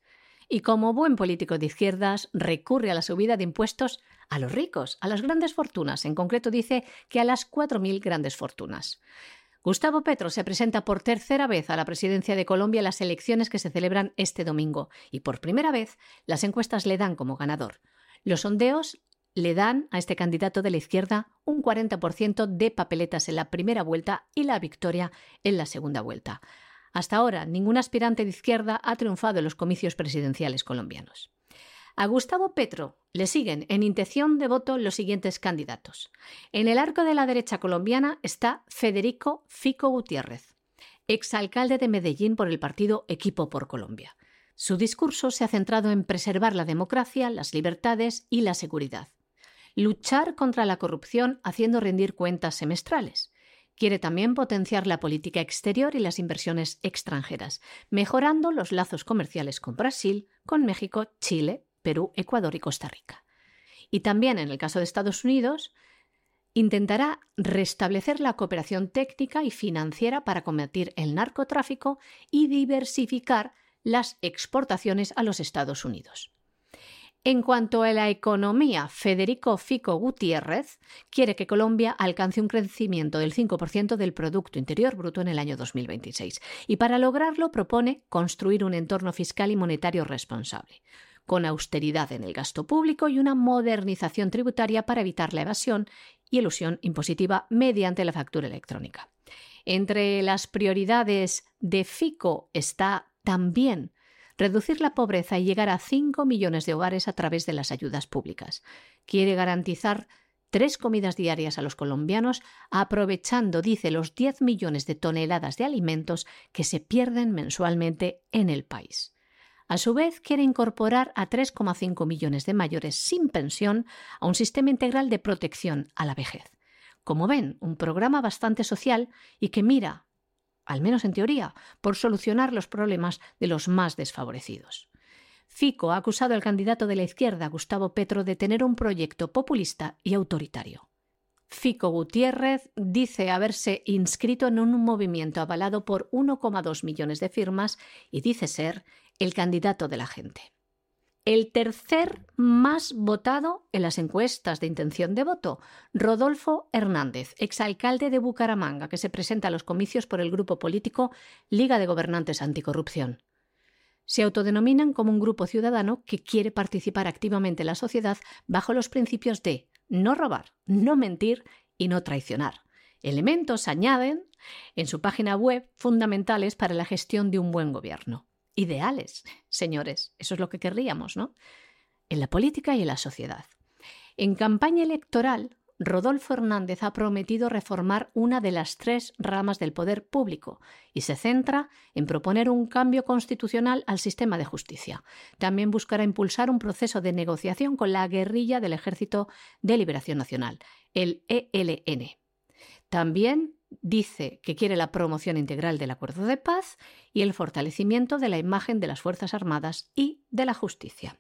Y como buen político de izquierdas, recurre a la subida de impuestos a los ricos, a las grandes fortunas. En concreto dice que a las 4.000 grandes fortunas. Gustavo Petro se presenta por tercera vez a la presidencia de Colombia en las elecciones que se celebran este domingo y por primera vez las encuestas le dan como ganador. Los sondeos le dan a este candidato de la izquierda un 40% de papeletas en la primera vuelta y la victoria en la segunda vuelta. Hasta ahora, ningún aspirante de izquierda ha triunfado en los comicios presidenciales colombianos. A Gustavo Petro le siguen en intención de voto los siguientes candidatos. En el arco de la derecha colombiana está Federico Fico Gutiérrez, exalcalde de Medellín por el partido Equipo por Colombia. Su discurso se ha centrado en preservar la democracia, las libertades y la seguridad. Luchar contra la corrupción haciendo rendir cuentas semestrales. Quiere también potenciar la política exterior y las inversiones extranjeras, mejorando los lazos comerciales con Brasil, con México, Chile, Perú, Ecuador y Costa Rica. Y también, en el caso de Estados Unidos, intentará restablecer la cooperación técnica y financiera para combatir el narcotráfico y diversificar las exportaciones a los Estados Unidos. En cuanto a la economía, Federico Fico Gutiérrez quiere que Colombia alcance un crecimiento del 5% del Producto Interior Bruto en el año 2026 y para lograrlo propone construir un entorno fiscal y monetario responsable, con austeridad en el gasto público y una modernización tributaria para evitar la evasión y elusión impositiva mediante la factura electrónica. Entre las prioridades de Fico está también reducir la pobreza y llegar a 5 millones de hogares a través de las ayudas públicas. Quiere garantizar tres comidas diarias a los colombianos, aprovechando, dice, los 10 millones de toneladas de alimentos que se pierden mensualmente en el país. A su vez, quiere incorporar a 3,5 millones de mayores sin pensión a un sistema integral de protección a la vejez. Como ven, un programa bastante social y que mira al menos en teoría, por solucionar los problemas de los más desfavorecidos. Fico ha acusado al candidato de la izquierda, Gustavo Petro, de tener un proyecto populista y autoritario. Fico Gutiérrez dice haberse inscrito en un movimiento avalado por 1,2 millones de firmas y dice ser el candidato de la gente el tercer más votado en las encuestas de intención de voto, Rodolfo Hernández, exalcalde de Bucaramanga, que se presenta a los comicios por el grupo político Liga de Gobernantes Anticorrupción. Se autodenominan como un grupo ciudadano que quiere participar activamente en la sociedad bajo los principios de no robar, no mentir y no traicionar. Elementos añaden en su página web fundamentales para la gestión de un buen gobierno ideales, señores. Eso es lo que querríamos, ¿no? En la política y en la sociedad. En campaña electoral, Rodolfo Hernández ha prometido reformar una de las tres ramas del poder público y se centra en proponer un cambio constitucional al sistema de justicia. También buscará impulsar un proceso de negociación con la guerrilla del Ejército de Liberación Nacional, el ELN. También dice que quiere la promoción integral del acuerdo de paz y el fortalecimiento de la imagen de las Fuerzas Armadas y de la justicia.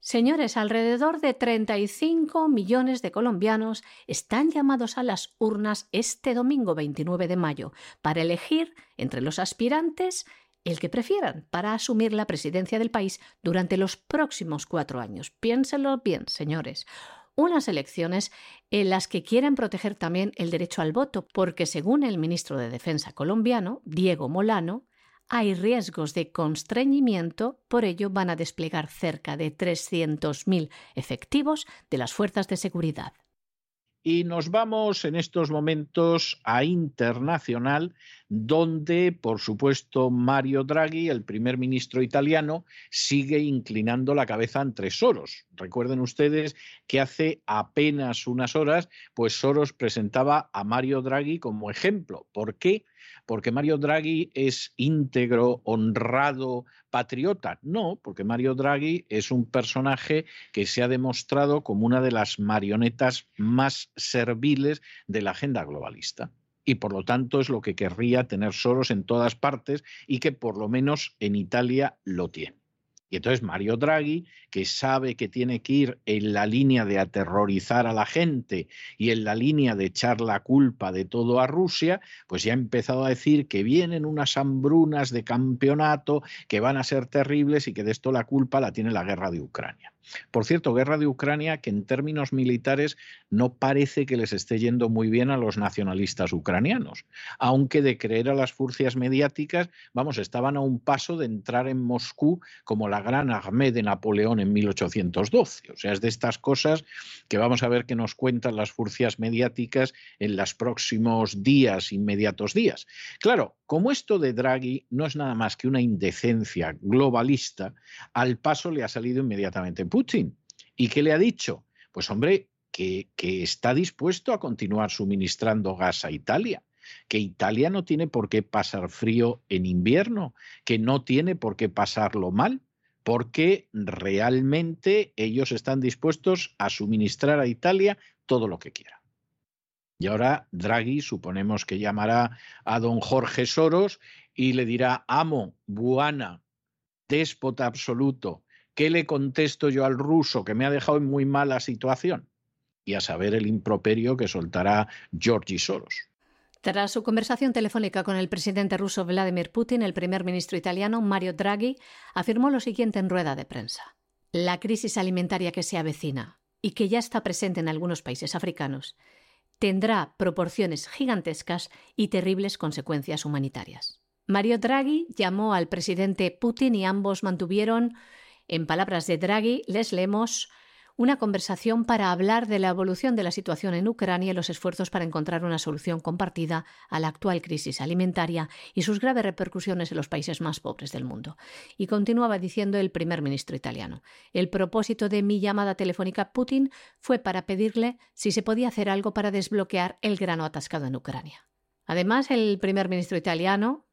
Señores, alrededor de 35 millones de colombianos están llamados a las urnas este domingo 29 de mayo para elegir entre los aspirantes el que prefieran para asumir la presidencia del país durante los próximos cuatro años. Piénsenlo bien, señores unas elecciones en las que quieren proteger también el derecho al voto, porque según el ministro de Defensa colombiano, Diego Molano, hay riesgos de constreñimiento, por ello van a desplegar cerca de 300.000 efectivos de las fuerzas de seguridad. Y nos vamos en estos momentos a internacional, donde, por supuesto, Mario Draghi, el primer ministro italiano, sigue inclinando la cabeza ante Soros. Recuerden ustedes que hace apenas unas horas, pues Soros presentaba a Mario Draghi como ejemplo. ¿Por qué? Porque Mario Draghi es íntegro, honrado, patriota. No, porque Mario Draghi es un personaje que se ha demostrado como una de las marionetas más serviles de la agenda globalista y por lo tanto es lo que querría tener Soros en todas partes y que por lo menos en Italia lo tiene. Y entonces Mario Draghi, que sabe que tiene que ir en la línea de aterrorizar a la gente y en la línea de echar la culpa de todo a Rusia, pues ya ha empezado a decir que vienen unas hambrunas de campeonato que van a ser terribles y que de esto la culpa la tiene la guerra de Ucrania. Por cierto, guerra de Ucrania que en términos militares no parece que les esté yendo muy bien a los nacionalistas ucranianos, aunque de creer a las furcias mediáticas, vamos, estaban a un paso de entrar en Moscú como la gran armée de Napoleón en 1812. O sea, es de estas cosas que vamos a ver que nos cuentan las furcias mediáticas en los próximos días, inmediatos días. Claro, Como esto de Draghi no es nada más que una indecencia globalista, al paso le ha salido inmediatamente Putin. ¿Y qué le ha dicho? Pues hombre, que, que está dispuesto a continuar suministrando gas a Italia que Italia no tiene por qué pasar frío en invierno, que no tiene por qué pasarlo mal, porque realmente ellos están dispuestos a suministrar a Italia todo lo que quiera. Y ahora Draghi suponemos que llamará a don Jorge Soros y le dirá, amo, buana, déspota absoluto, ¿qué le contesto yo al ruso que me ha dejado en muy mala situación? Y a saber el improperio que soltará Georgi Soros. Tras su conversación telefónica con el presidente ruso Vladimir Putin, el primer ministro italiano Mario Draghi afirmó lo siguiente en rueda de prensa. La crisis alimentaria que se avecina y que ya está presente en algunos países africanos tendrá proporciones gigantescas y terribles consecuencias humanitarias. Mario Draghi llamó al presidente Putin y ambos mantuvieron, en palabras de Draghi, les leemos, una conversación para hablar de la evolución de la situación en Ucrania y los esfuerzos para encontrar una solución compartida a la actual crisis alimentaria y sus graves repercusiones en los países más pobres del mundo. Y continuaba diciendo el primer ministro italiano. El propósito de mi llamada telefónica a Putin fue para pedirle si se podía hacer algo para desbloquear el grano atascado en Ucrania. Además, el primer ministro italiano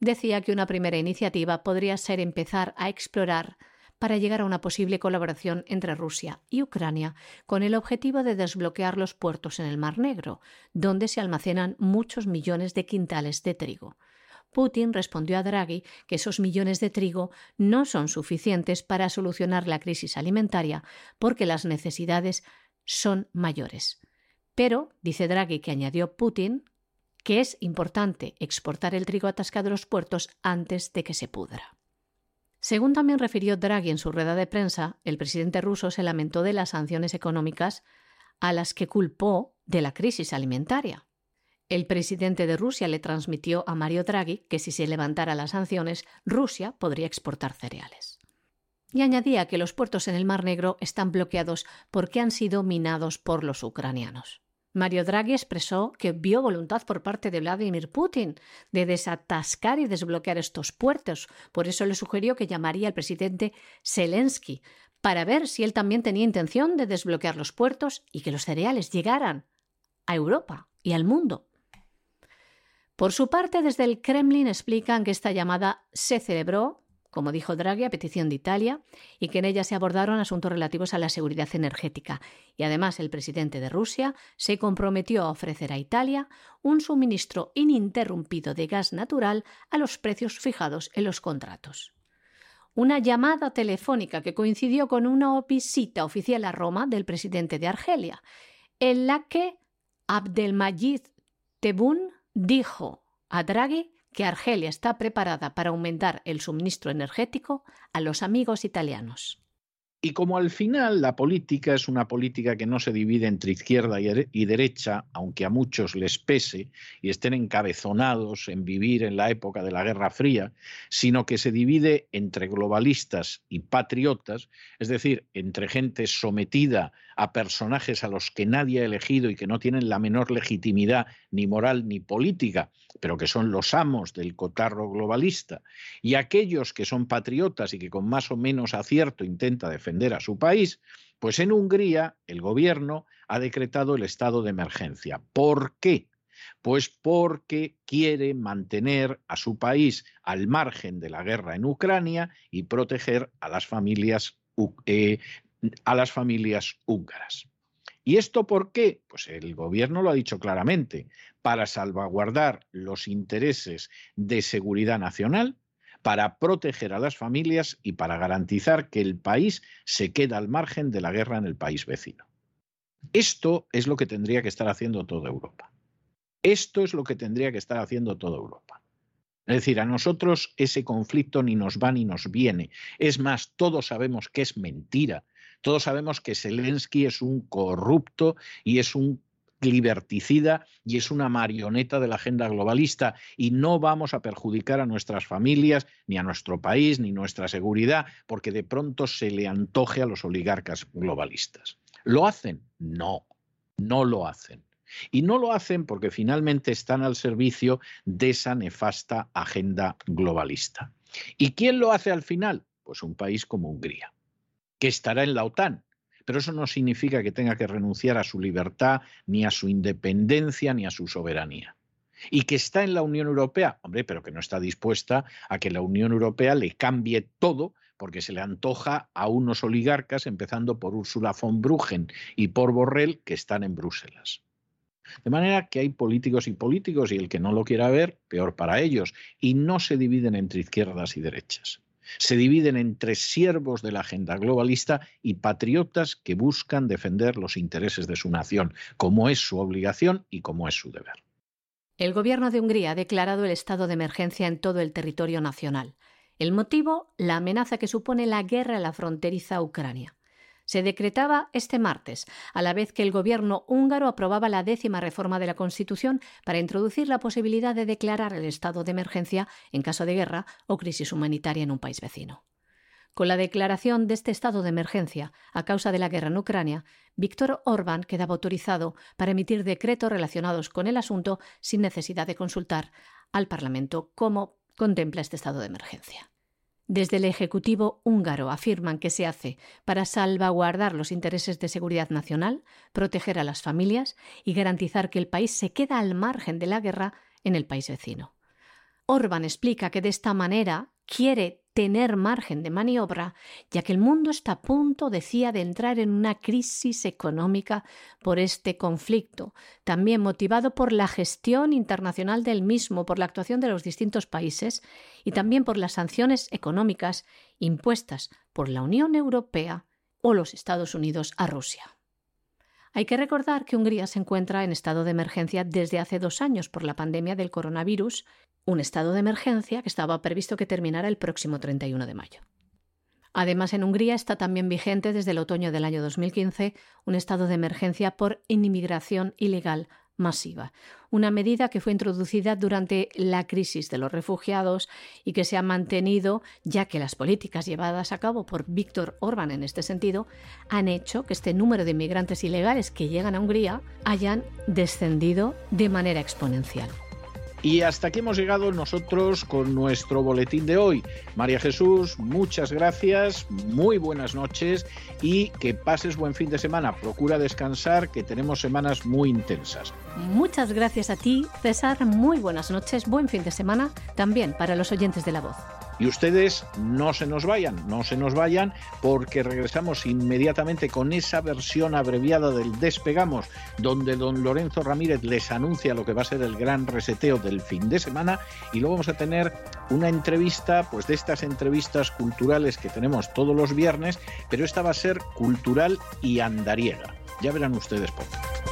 decía que una primera iniciativa podría ser empezar a explorar para llegar a una posible colaboración entre Rusia y Ucrania con el objetivo de desbloquear los puertos en el Mar Negro, donde se almacenan muchos millones de quintales de trigo. Putin respondió a Draghi que esos millones de trigo no son suficientes para solucionar la crisis alimentaria porque las necesidades son mayores. Pero, dice Draghi que añadió Putin, que es importante exportar el trigo atascado a los puertos antes de que se pudra. Según también refirió Draghi en su rueda de prensa, el presidente ruso se lamentó de las sanciones económicas a las que culpó de la crisis alimentaria. El presidente de Rusia le transmitió a Mario Draghi que si se levantara las sanciones, Rusia podría exportar cereales. Y añadía que los puertos en el Mar Negro están bloqueados porque han sido minados por los ucranianos. Mario Draghi expresó que vio voluntad por parte de Vladimir Putin de desatascar y desbloquear estos puertos. Por eso le sugirió que llamaría al presidente Zelensky para ver si él también tenía intención de desbloquear los puertos y que los cereales llegaran a Europa y al mundo. Por su parte, desde el Kremlin explican que esta llamada se celebró como dijo Draghi, a petición de Italia, y que en ella se abordaron asuntos relativos a la seguridad energética. Y además el presidente de Rusia se comprometió a ofrecer a Italia un suministro ininterrumpido de gas natural a los precios fijados en los contratos. Una llamada telefónica que coincidió con una visita oficial a Roma del presidente de Argelia, en la que Abdelmajid Tebboune dijo a Draghi que Argelia está preparada para aumentar el suministro energético a los amigos italianos. Y como al final la política es una política que no se divide entre izquierda y derecha, aunque a muchos les pese y estén encabezonados en vivir en la época de la Guerra Fría, sino que se divide entre globalistas y patriotas, es decir, entre gente sometida a personajes a los que nadie ha elegido y que no tienen la menor legitimidad ni moral ni política, pero que son los amos del cotarro globalista, y aquellos que son patriotas y que con más o menos acierto intenta defender a su país, pues en Hungría el gobierno ha decretado el estado de emergencia. ¿Por qué? Pues porque quiere mantener a su país al margen de la guerra en Ucrania y proteger a las familias, eh, a las familias húngaras. ¿Y esto por qué? Pues el gobierno lo ha dicho claramente, para salvaguardar los intereses de seguridad nacional, para proteger a las familias y para garantizar que el país se queda al margen de la guerra en el país vecino. Esto es lo que tendría que estar haciendo toda Europa. Esto es lo que tendría que estar haciendo toda Europa. Es decir, a nosotros ese conflicto ni nos va ni nos viene. Es más, todos sabemos que es mentira, todos sabemos que Zelensky es un corrupto y es un liberticida y es una marioneta de la agenda globalista y no vamos a perjudicar a nuestras familias, ni a nuestro país, ni nuestra seguridad, porque de pronto se le antoje a los oligarcas globalistas. ¿Lo hacen? No, no lo hacen. Y no lo hacen porque finalmente están al servicio de esa nefasta agenda globalista. ¿Y quién lo hace al final? Pues un país como Hungría, que estará en la OTAN. Pero eso no significa que tenga que renunciar a su libertad, ni a su independencia, ni a su soberanía. Y que está en la Unión Europea, hombre, pero que no está dispuesta a que la Unión Europea le cambie todo porque se le antoja a unos oligarcas, empezando por Ursula von Bruggen y por Borrell, que están en Bruselas. De manera que hay políticos y políticos y el que no lo quiera ver, peor para ellos. Y no se dividen entre izquierdas y derechas. Se dividen entre siervos de la agenda globalista y patriotas que buscan defender los intereses de su nación, como es su obligación y como es su deber. El gobierno de Hungría ha declarado el estado de emergencia en todo el territorio nacional. El motivo, la amenaza que supone la guerra en la fronteriza Ucrania se decretaba este martes, a la vez que el gobierno húngaro aprobaba la décima reforma de la Constitución para introducir la posibilidad de declarar el estado de emergencia en caso de guerra o crisis humanitaria en un país vecino. Con la declaración de este estado de emergencia a causa de la guerra en Ucrania, Víctor Orbán quedaba autorizado para emitir decretos relacionados con el asunto sin necesidad de consultar al Parlamento como contempla este estado de emergencia. Desde el Ejecutivo húngaro afirman que se hace para salvaguardar los intereses de seguridad nacional, proteger a las familias y garantizar que el país se queda al margen de la guerra en el país vecino. Orbán explica que de esta manera quiere tener margen de maniobra, ya que el mundo está a punto, decía, de entrar en una crisis económica por este conflicto, también motivado por la gestión internacional del mismo, por la actuación de los distintos países y también por las sanciones económicas impuestas por la Unión Europea o los Estados Unidos a Rusia. Hay que recordar que Hungría se encuentra en estado de emergencia desde hace dos años por la pandemia del coronavirus un estado de emergencia que estaba previsto que terminara el próximo 31 de mayo. Además, en Hungría está también vigente desde el otoño del año 2015 un estado de emergencia por inmigración ilegal masiva, una medida que fue introducida durante la crisis de los refugiados y que se ha mantenido ya que las políticas llevadas a cabo por Víctor Orbán en este sentido han hecho que este número de inmigrantes ilegales que llegan a Hungría hayan descendido de manera exponencial. Y hasta aquí hemos llegado nosotros con nuestro boletín de hoy. María Jesús, muchas gracias, muy buenas noches y que pases buen fin de semana. Procura descansar, que tenemos semanas muy intensas. Muchas gracias a ti, César. Muy buenas noches, buen fin de semana también para los oyentes de la voz. Y ustedes no se nos vayan, no se nos vayan, porque regresamos inmediatamente con esa versión abreviada del Despegamos, donde don Lorenzo Ramírez les anuncia lo que va a ser el gran reseteo del fin de semana y luego vamos a tener una entrevista, pues de estas entrevistas culturales que tenemos todos los viernes, pero esta va a ser cultural y andariega. Ya verán ustedes por qué.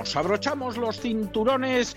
nos abrochamos los cinturones,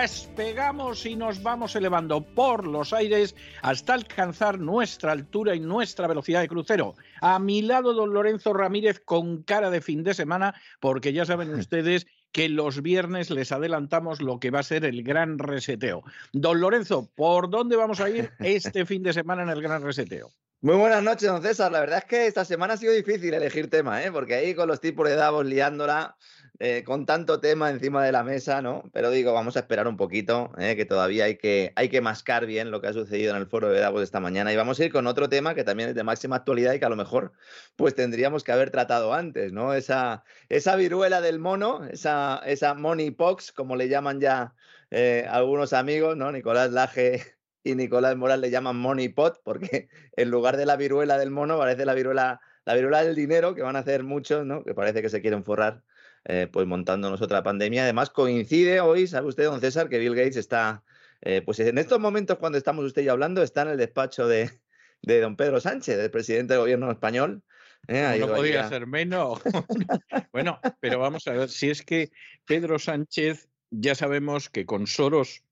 despegamos y nos vamos elevando por los aires hasta alcanzar nuestra altura y nuestra velocidad de crucero. A mi lado, don Lorenzo Ramírez con cara de fin de semana, porque ya saben ustedes que los viernes les adelantamos lo que va a ser el gran reseteo. Don Lorenzo, ¿por dónde vamos a ir este fin de semana en el gran reseteo? Muy buenas noches, don César. La verdad es que esta semana ha sido difícil elegir tema, ¿eh? porque ahí con los tipos de Davos liándola, eh, con tanto tema encima de la mesa, ¿no? Pero digo, vamos a esperar un poquito, ¿eh? que todavía hay que, hay que mascar bien lo que ha sucedido en el foro de Davos esta mañana. Y vamos a ir con otro tema que también es de máxima actualidad y que a lo mejor pues tendríamos que haber tratado antes, ¿no? Esa, esa viruela del mono, esa, esa money pox, como le llaman ya eh, algunos amigos, ¿no? Nicolás Laje y Nicolás Moral le llaman money pot porque en lugar de la viruela del mono parece la viruela, la viruela del dinero que van a hacer muchos, ¿no? Que parece que se quieren forrar eh, pues montándonos otra pandemia. Además coincide hoy, sabe usted, don César, que Bill Gates está, eh, pues en estos momentos cuando estamos usted y yo hablando, está en el despacho de, de don Pedro Sánchez, del presidente del gobierno español. ¿eh? no podía ser menos. bueno, pero vamos a ver, si es que Pedro Sánchez ya sabemos que con Soros,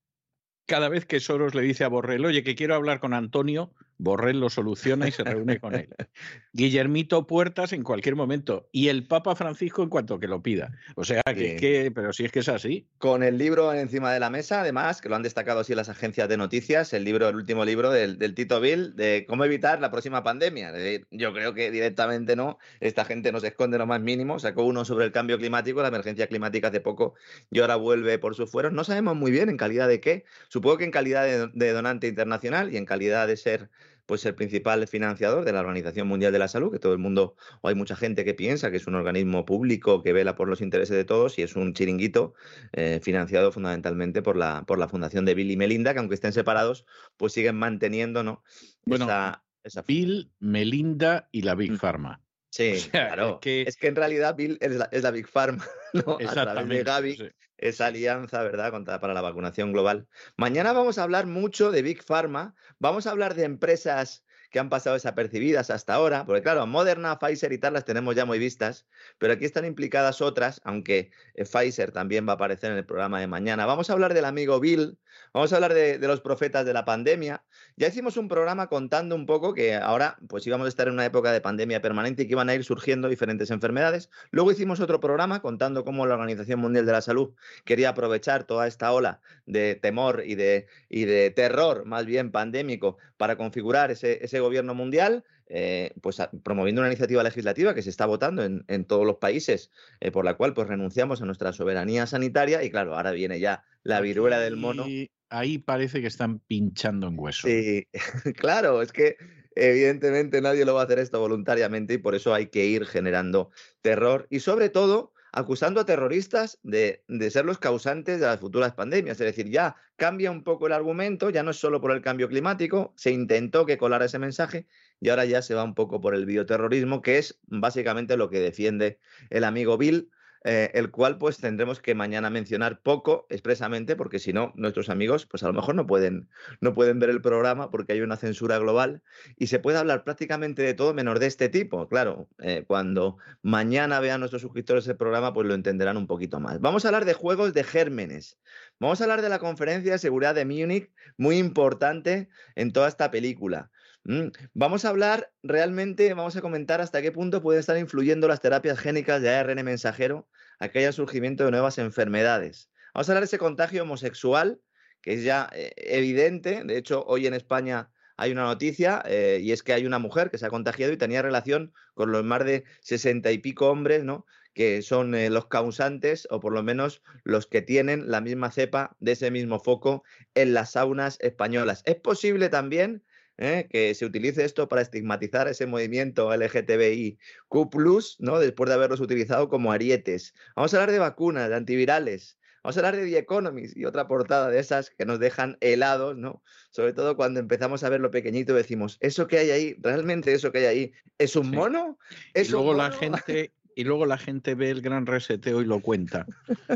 cada vez que Soros le dice a Borrell, oye, que quiero hablar con Antonio, Borrell lo soluciona y se reúne con él. Guillermito Puertas en cualquier momento y el Papa Francisco en cuanto que lo pida. O sea, que, pero si es que es así. Con el libro encima de la mesa, además, que lo han destacado así las agencias de noticias, el libro, el último libro del, Tito Bill de cómo evitar la próxima pandemia. Yo creo que directamente no, esta gente no se esconde lo más mínimo. Sacó uno sobre el cambio climático, la emergencia climática hace poco y ahora vuelve por sus fueros. No sabemos muy bien en calidad de qué. Supongo que en calidad de donante internacional y en calidad de ser pues el principal financiador de la Organización Mundial de la Salud, que todo el mundo, o hay mucha gente que piensa que es un organismo público que vela por los intereses de todos y es un chiringuito eh, financiado fundamentalmente por la, por la fundación de Bill y Melinda, que aunque estén separados, pues siguen manteniendo, ¿no? Bueno, Bill, Melinda y la Big. Pharma. Sí, claro. Es que... en realidad Bill es la, Big Pharma, ¿no? A través de Gavi, esa alianza, ¿verdad?, para la vacunación global. Mañana vamos a hablar mucho de Big Pharma, vamos a hablar de empresas que han pasado desapercibidas hasta ahora, porque claro, Moderna, Pfizer y tal las tenemos ya muy vistas, pero aquí están implicadas otras, aunque eh, Pfizer también va a aparecer en el programa de mañana. Vamos a hablar del amigo Bill, vamos a hablar de, los profetas de la pandemia. Ya hicimos un programa contando un poco que ahora pues íbamos a estar en una época de pandemia permanente y que iban a ir surgiendo diferentes enfermedades. Luego hicimos otro programa contando cómo la Organización Mundial de la Salud quería aprovechar toda esta ola de temor y de, y de terror, más bien pandémico, para configurar ese, ese gobierno mundial, eh, pues promoviendo una iniciativa legislativa que se está votando en, todos los países, eh, por la cual pues renunciamos a nuestra soberanía sanitaria y claro, ahora viene ya la viruela del mono. Ahí parece que están pinchando en hueso. Sí, claro, es que evidentemente nadie lo va a hacer esto voluntariamente y por eso hay que ir generando terror y sobre todo acusando a terroristas de, ser los causantes de las futuras pandemias. Es decir, ya cambia un poco el argumento, ya no es solo por el cambio climático, se intentó que colara ese mensaje y ahora ya se va un poco por el bioterrorismo, que es básicamente lo que defiende el amigo Bill eh, el cual pues tendremos que mañana mencionar poco expresamente, porque si no, nuestros amigos pues a lo mejor no pueden, no pueden ver el programa porque hay una censura global y se puede hablar prácticamente de todo menos de este tipo. Claro, eh, cuando mañana vean nuestros suscriptores el programa pues lo entenderán un poquito más. Vamos a hablar de juegos de gérmenes. Vamos a hablar de la conferencia de seguridad de Múnich, muy importante en toda esta película. Mm, vamos a hablar realmente, vamos a comentar hasta qué punto pueden estar influyendo las terapias génicas de ARN mensajero a que haya surgimiento de nuevas enfermedades. Vamos a hablar de ese contagio homosexual, que es ya eh, evidente. De hecho, hoy en España hay una noticia eh, y es que hay una mujer que se ha contagiado y tenía relación con los más de sesenta y pico hombres, ¿no? que son eh, los causantes o por lo menos los que tienen la misma cepa de ese mismo foco en las saunas españolas. Es posible también ¿eh? que se utilice esto para estigmatizar ese movimiento LGTBIQ, ¿no? después de haberlos utilizado como arietes. Vamos a hablar de vacunas, de antivirales. Vamos a hablar de The Economist y otra portada de esas que nos dejan helados, ¿no? Sobre todo cuando empezamos a ver lo pequeñito decimos, eso que hay ahí, realmente eso que hay ahí, ¿es un mono? ¿Es y luego la gente y luego la gente ve el gran reseteo y lo cuenta.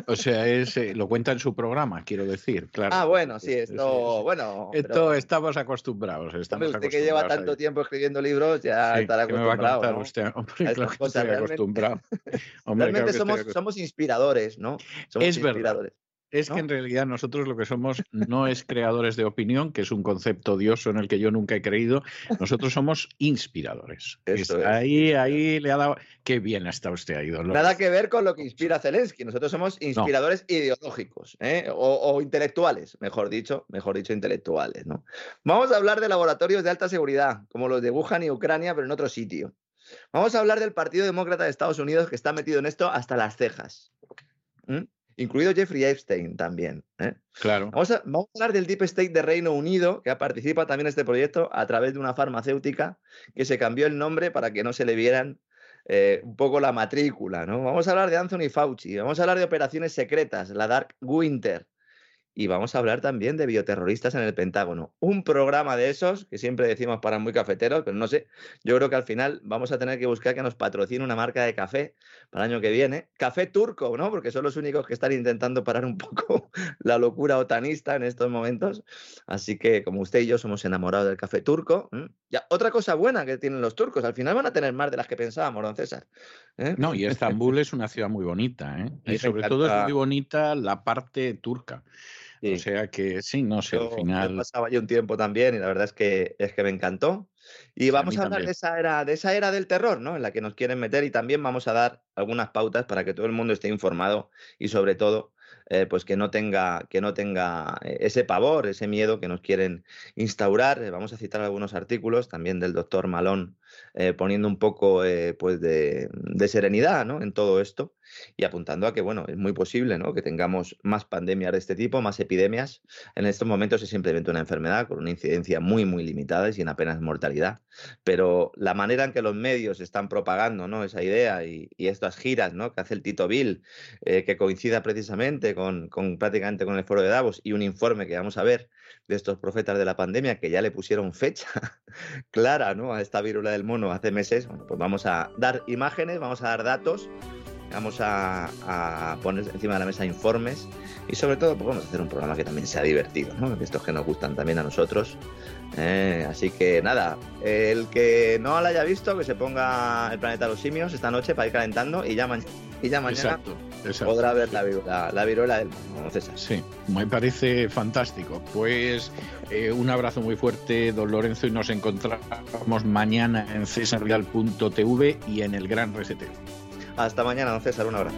O sea, es, eh, lo cuenta en su programa, quiero decir, claro. Ah, bueno, sí, esto, bueno. Esto estamos acostumbrados. Estamos usted que lleva tanto tiempo escribiendo libros ya estará acostumbrado. Me va a usted? Hombre, claro que estoy acostumbrado. realmente somos, somos inspiradores, ¿no? Somos es inspiradores. Verdad. Es que en realidad nosotros lo que somos no es creadores de opinión, que es un concepto odioso en el que yo nunca he creído. Nosotros somos inspiradores. Ahí, ahí le ha dado. Qué bien está usted ahí, don Nada que ver con lo que inspira Zelensky. Nosotros somos inspiradores ideológicos ¿eh? o, intelectuales, mejor dicho, mejor dicho, intelectuales. ¿no? Vamos a hablar de laboratorios de alta seguridad, como los de Wuhan y Ucrania, pero en otro sitio. Vamos a hablar del Partido Demócrata de Estados Unidos que está metido en esto hasta las cejas incluido Jeffrey Epstein también. ¿eh? Claro. Vamos a, hablar del Deep State de Reino Unido, que participa también en este proyecto a través de una farmacéutica que se cambió el nombre para que no se le vieran eh, un poco la matrícula. ¿no? Vamos a hablar de Anthony Fauci, vamos a hablar de operaciones secretas, la Dark Winter. Y vamos a hablar también de bioterroristas en el Pentágono. Un programa de esos que siempre decimos para muy cafeteros, pero no sé, yo creo que al final vamos a tener que buscar que nos patrocine una marca de café para el año que viene. Café turco, ¿no? Porque son los únicos que están intentando parar un poco la locura otanista en estos momentos. Así que como usted y yo somos enamorados del café turco. Ya, otra cosa buena que tienen los turcos, al final van a tener más de las que pensábamos, don César. ¿eh? No, y Estambul es una ciudad muy bonita, ¿eh? Y sobre todo es muy bonita la parte turca. O sea que sí, no sé, al final. pasaba yo un tiempo también y la verdad es que, es que me encantó. Y vamos a, hablar de esa, era, de esa era del terror, ¿no? En la que nos quieren meter y también vamos a dar algunas pautas para que todo el mundo esté informado y sobre todo eh, pues que no tenga, que no tenga eh, ese pavor, ese miedo que nos quieren instaurar. Eh, vamos a citar algunos artículos también del doctor Malón, poniendo un poco pues de, serenidad en todo esto y apuntando a que, bueno, es muy posible que tengamos más pandemias de este tipo, más epidemias. En estos momentos es simplemente una enfermedad con una incidencia muy, muy limitada y sin apenas mortalidad. Pero la manera en que los medios están propagando esa idea y, estas giras ¿no? que hace el Tito Bill, que coincida precisamente con, prácticamente con el foro de Davos y un informe que vamos a ver de estos profetas de la pandemia que ya le pusieron fecha clara ¿no? a esta virula del mono hace meses, bueno, pues vamos a dar imágenes, vamos a dar datos, vamos a, poner encima de la mesa informes y sobre todo pues vamos a hacer un programa que también sea divertido, ¿no? estos que nos gustan también a nosotros. ¿Eh? así que nada, el que no la haya visto, que se ponga el planeta de los simios esta noche para ir calentando y ya, y ya mañana podrá ver la, viruela, del mono, César. Sí, me parece fantástico. Pues eh, un abrazo muy fuerte, don Lorenzo, y nos encontramos mañana en cesarreal.tv y en el Gran Reseteo. Hasta mañana, don César, un abrazo.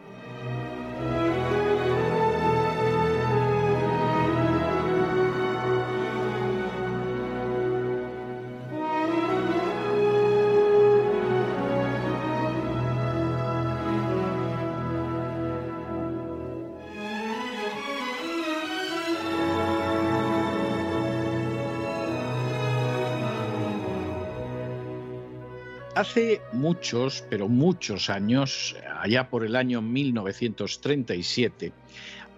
Hace muchos, pero muchos años, allá por el año 1937,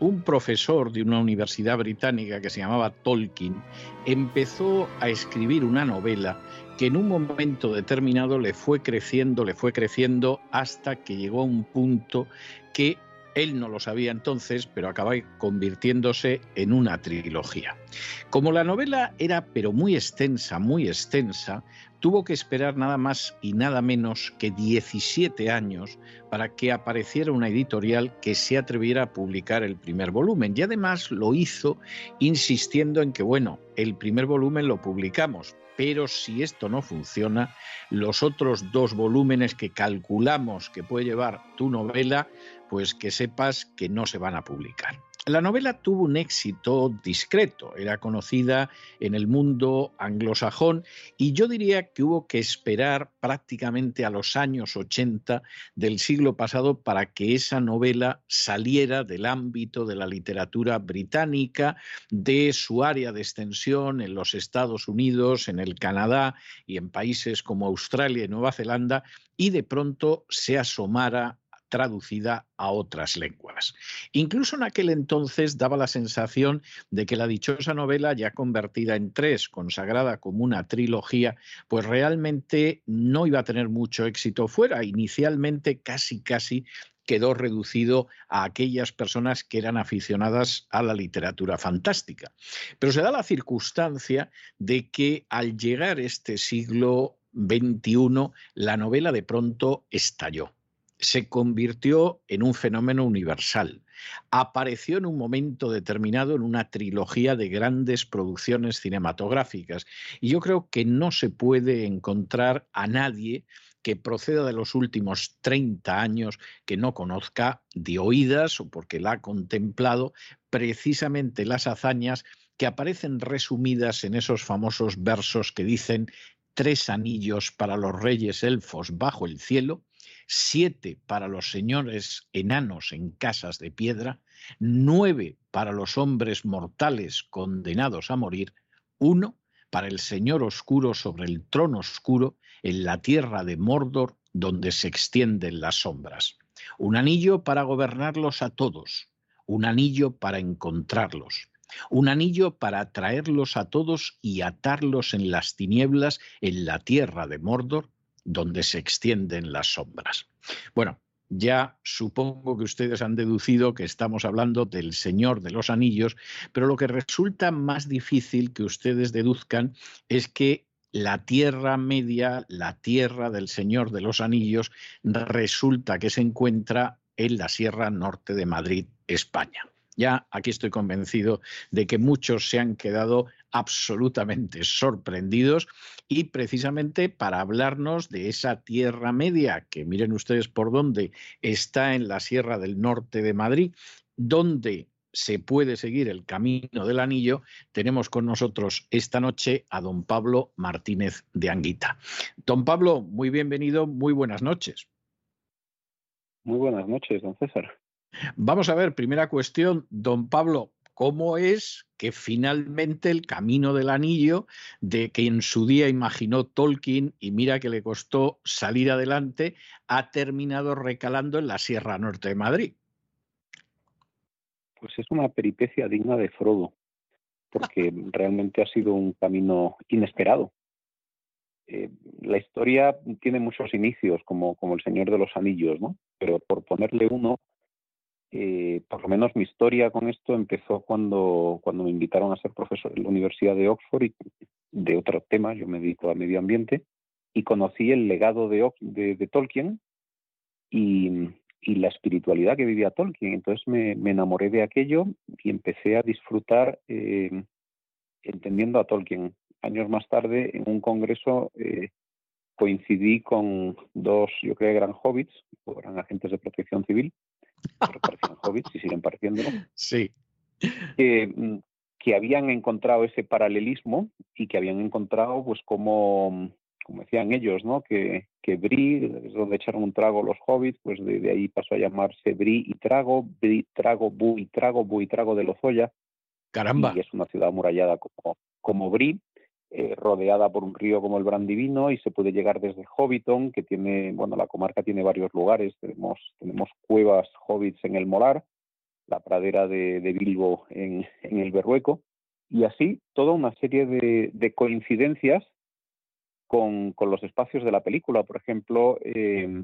un profesor de una universidad británica que se llamaba Tolkien empezó a escribir una novela que en un momento determinado le fue creciendo, le fue creciendo hasta que llegó a un punto que él no lo sabía entonces, pero acaba convirtiéndose en una trilogía. Como la novela era pero muy extensa, muy extensa, tuvo que esperar nada más y nada menos que 17 años para que apareciera una editorial que se atreviera a publicar el primer volumen. Y además lo hizo insistiendo en que, bueno, el primer volumen lo publicamos, pero si esto no funciona, los otros dos volúmenes que calculamos que puede llevar tu novela, pues que sepas que no se van a publicar. La novela tuvo un éxito discreto, era conocida en el mundo anglosajón y yo diría que hubo que esperar prácticamente a los años 80 del siglo pasado para que esa novela saliera del ámbito de la literatura británica, de su área de extensión en los Estados Unidos, en el Canadá y en países como Australia y Nueva Zelanda y de pronto se asomara traducida a otras lenguas. Incluso en aquel entonces daba la sensación de que la dichosa novela, ya convertida en tres, consagrada como una trilogía, pues realmente no iba a tener mucho éxito fuera. Inicialmente casi casi quedó reducido a aquellas personas que eran aficionadas a la literatura fantástica. Pero se da la circunstancia de que al llegar este siglo XXI, la novela de pronto estalló se convirtió en un fenómeno universal. Apareció en un momento determinado en una trilogía de grandes producciones cinematográficas. Y yo creo que no se puede encontrar a nadie que proceda de los últimos 30 años que no conozca de oídas o porque la ha contemplado precisamente las hazañas que aparecen resumidas en esos famosos versos que dicen tres anillos para los reyes elfos bajo el cielo, siete para los señores enanos en casas de piedra, nueve para los hombres mortales condenados a morir, uno para el Señor oscuro sobre el trono oscuro en la tierra de Mordor donde se extienden las sombras. Un anillo para gobernarlos a todos, un anillo para encontrarlos, un anillo para atraerlos a todos y atarlos en las tinieblas en la tierra de Mordor donde se extienden las sombras. Bueno, ya supongo que ustedes han deducido que estamos hablando del Señor de los Anillos, pero lo que resulta más difícil que ustedes deduzcan es que la Tierra Media, la tierra del Señor de los Anillos, resulta que se encuentra en la Sierra Norte de Madrid, España. Ya aquí estoy convencido de que muchos se han quedado absolutamente sorprendidos y precisamente para hablarnos de esa Tierra Media, que miren ustedes por dónde está en la Sierra del Norte de Madrid, donde se puede seguir el camino del anillo, tenemos con nosotros esta noche a don Pablo Martínez de Anguita. Don Pablo, muy bienvenido, muy buenas noches. Muy buenas noches, don César. Vamos a ver, primera cuestión, don Pablo, ¿cómo es que finalmente el camino del anillo, de que en su día imaginó Tolkien y mira que le costó salir adelante, ha terminado recalando en la Sierra Norte de Madrid? Pues es una peripecia digna de Frodo, porque realmente ha sido un camino inesperado. Eh, la historia tiene muchos inicios, como, como El Señor de los Anillos, ¿no? Pero por ponerle uno, eh, por lo menos mi historia con esto empezó cuando, cuando me invitaron a ser profesor en la Universidad de Oxford y de otro tema, yo me dedico a medio ambiente, y conocí el legado de, Tolkien y, la espiritualidad que vivía Tolkien. Entonces me, enamoré de aquello y empecé a disfrutar eh, entendiendo a Tolkien. Años más tarde, en un congreso, eh, coincidí con dos, yo creo eran hobbits, o eran agentes de protección civil, parecían hobbits y siguen pareciéndolo. Sí. Que, que, habían encontrado ese paralelismo y que habían encontrado, pues, como, como decían ellos, ¿no? Que, que Bri, es donde echaron un trago los hobbits, pues de, ahí pasó a llamarse Bri y Trago, Bri, Trago, Bu y Trago, Bu y Trago de Lozoya. Caramba. Y es una ciudad amurallada como, como Bri. Eh, rodeada por un río como el Brandivino y se puede llegar desde Hobbiton, que tiene, bueno, la comarca tiene varios lugares, tenemos, tenemos cuevas hobbits en el Molar, la pradera de, Bilbo en, el Berrueco, y así toda una serie de, coincidencias con, los espacios de la película. Por ejemplo, eh,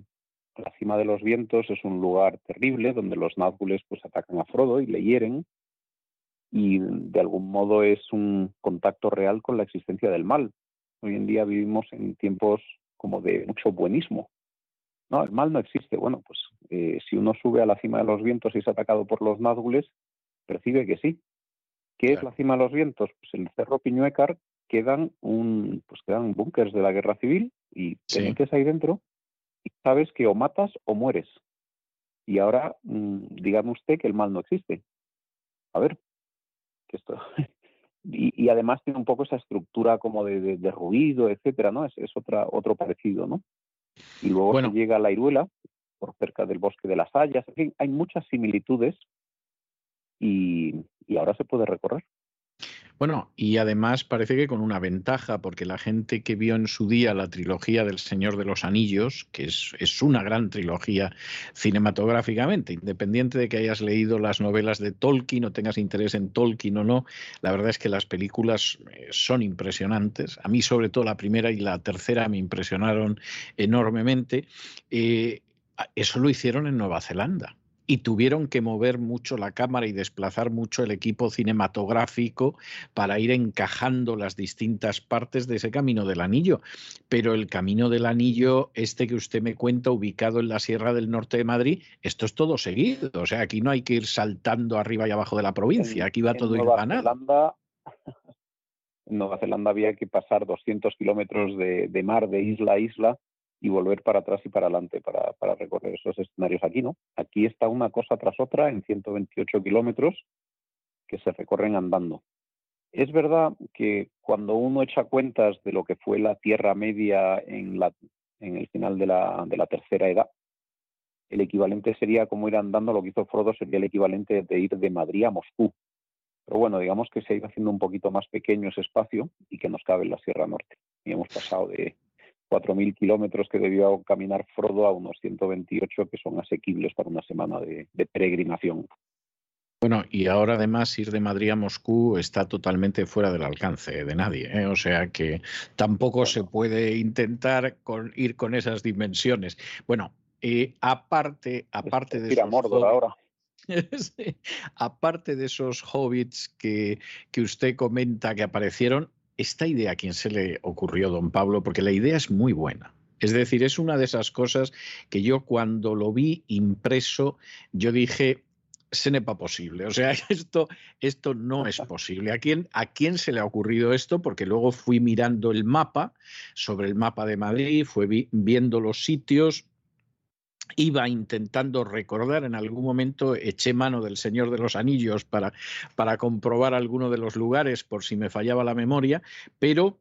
la cima de los vientos es un lugar terrible donde los Nazgules pues atacan a Frodo y le hieren y de algún modo es un contacto real con la existencia del mal. Hoy en día vivimos en tiempos como de mucho buenismo. No, el mal no existe. Bueno, pues eh, si uno sube a la cima de los vientos y es atacado por los Nazgules, percibe que sí. ¿Qué es la cima de los vientos? Pues en el Cerro Piñuecar quedan un, pues quedan búnkers de la guerra civil y te metes ahí dentro y sabes que o matas o mueres. Y ahora, mm, dígame usted que el mal no existe. A ver, esto y, además tiene un poco esa estructura como de, ruido, etcétera, ¿no? Es, otra, otro parecido, ¿no? Y luego bueno. llega a la Iruela, por cerca del bosque de las Hayas, en fin, hay muchas similitudes y ahora se puede recorrer. Bueno, y además parece que con una ventaja, porque la gente que vio en su día la trilogía del Señor de los Anillos, que es, una gran trilogía cinematográficamente, independiente de que hayas leído las novelas de Tolkien o tengas interés en Tolkien o no, la verdad es que las películas eh, son impresionantes. A mí sobre todo la primera y la tercera me impresionaron enormemente. Eh, eso lo hicieron en Nueva Zelanda y tuvieron que mover mucho la cámara y desplazar mucho el equipo cinematográfico para ir encajando las distintas partes de ese camino del anillo. Pero el camino del anillo, este que usted me cuenta, ubicado en la Sierra del Norte de Madrid, esto es todo seguido. O sea, aquí no hay que ir saltando arriba y abajo de la provincia, aquí va todo Nueva Zelanda, en Nueva Zelanda había que pasar 200 kilómetros de, de mar de isla a isla y volver para atrás y para adelante para, para recorrer esos escenarios aquí, ¿no? Aquí está una cosa tras otra en 128 kilómetros que se recorren andando. Es verdad que cuando uno echa cuentas de lo que fue la Tierra Media en, la, en el final de la, de la tercera edad, el equivalente sería como ir andando, lo que hizo Frodo sería el equivalente de ir de Madrid a Moscú. Pero bueno, digamos que se ha ido haciendo un poquito más pequeño ese espacio y que nos cabe en la Sierra Norte. Y hemos pasado de 4.000 kilómetros que debió caminar Frodo a unos 128 que son asequibles para una semana de, peregrinación. Bueno, y ahora además ir de Madrid a Moscú está totalmente fuera del alcance de nadie, ¿eh? o sea que tampoco se puede intentar ir con esas dimensiones. Bueno, eh, aparte, aparte de esos ahora. aparte de esos hobbits que, que usted comenta que aparecieron, esta idea a quién se le ocurrió, don Pablo, porque la idea es muy buena. Es decir, es una de esas cosas que yo cuando lo vi impreso, yo dije, se nepa posible. O sea, esto, esto no es posible. ¿A quién, ¿A quién se le ha ocurrido esto? Porque luego fui mirando el mapa, sobre el mapa de Madrid, fui viendo los sitios, iba intentando recordar, en algún momento eché mano del Señor de los Anillos para, para comprobar alguno de los lugares por si me fallaba la memoria, pero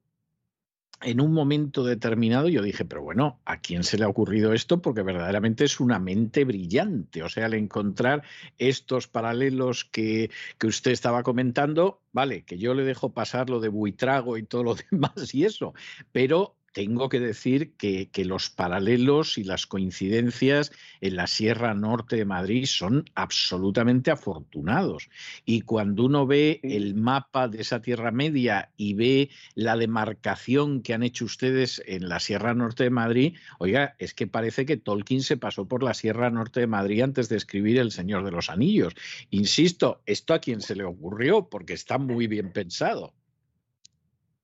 en un momento determinado yo dije, pero bueno, ¿a quién se le ha ocurrido esto? Porque verdaderamente es una mente brillante. O sea, al encontrar estos paralelos que, que usted estaba comentando, vale, que yo le dejo pasar lo de Buitrago y todo lo demás y eso, pero tengo que decir que, los paralelos y las coincidencias en la Sierra Norte de Madrid son absolutamente afortunados. Y cuando uno ve el mapa de esa Tierra Media y ve la demarcación que han hecho ustedes en la Sierra Norte de Madrid, oiga, es que parece que Tolkien se pasó por la Sierra Norte de Madrid antes de escribir El Señor de los Anillos. Insisto, esto a quien se le ocurrió, porque está muy bien pensado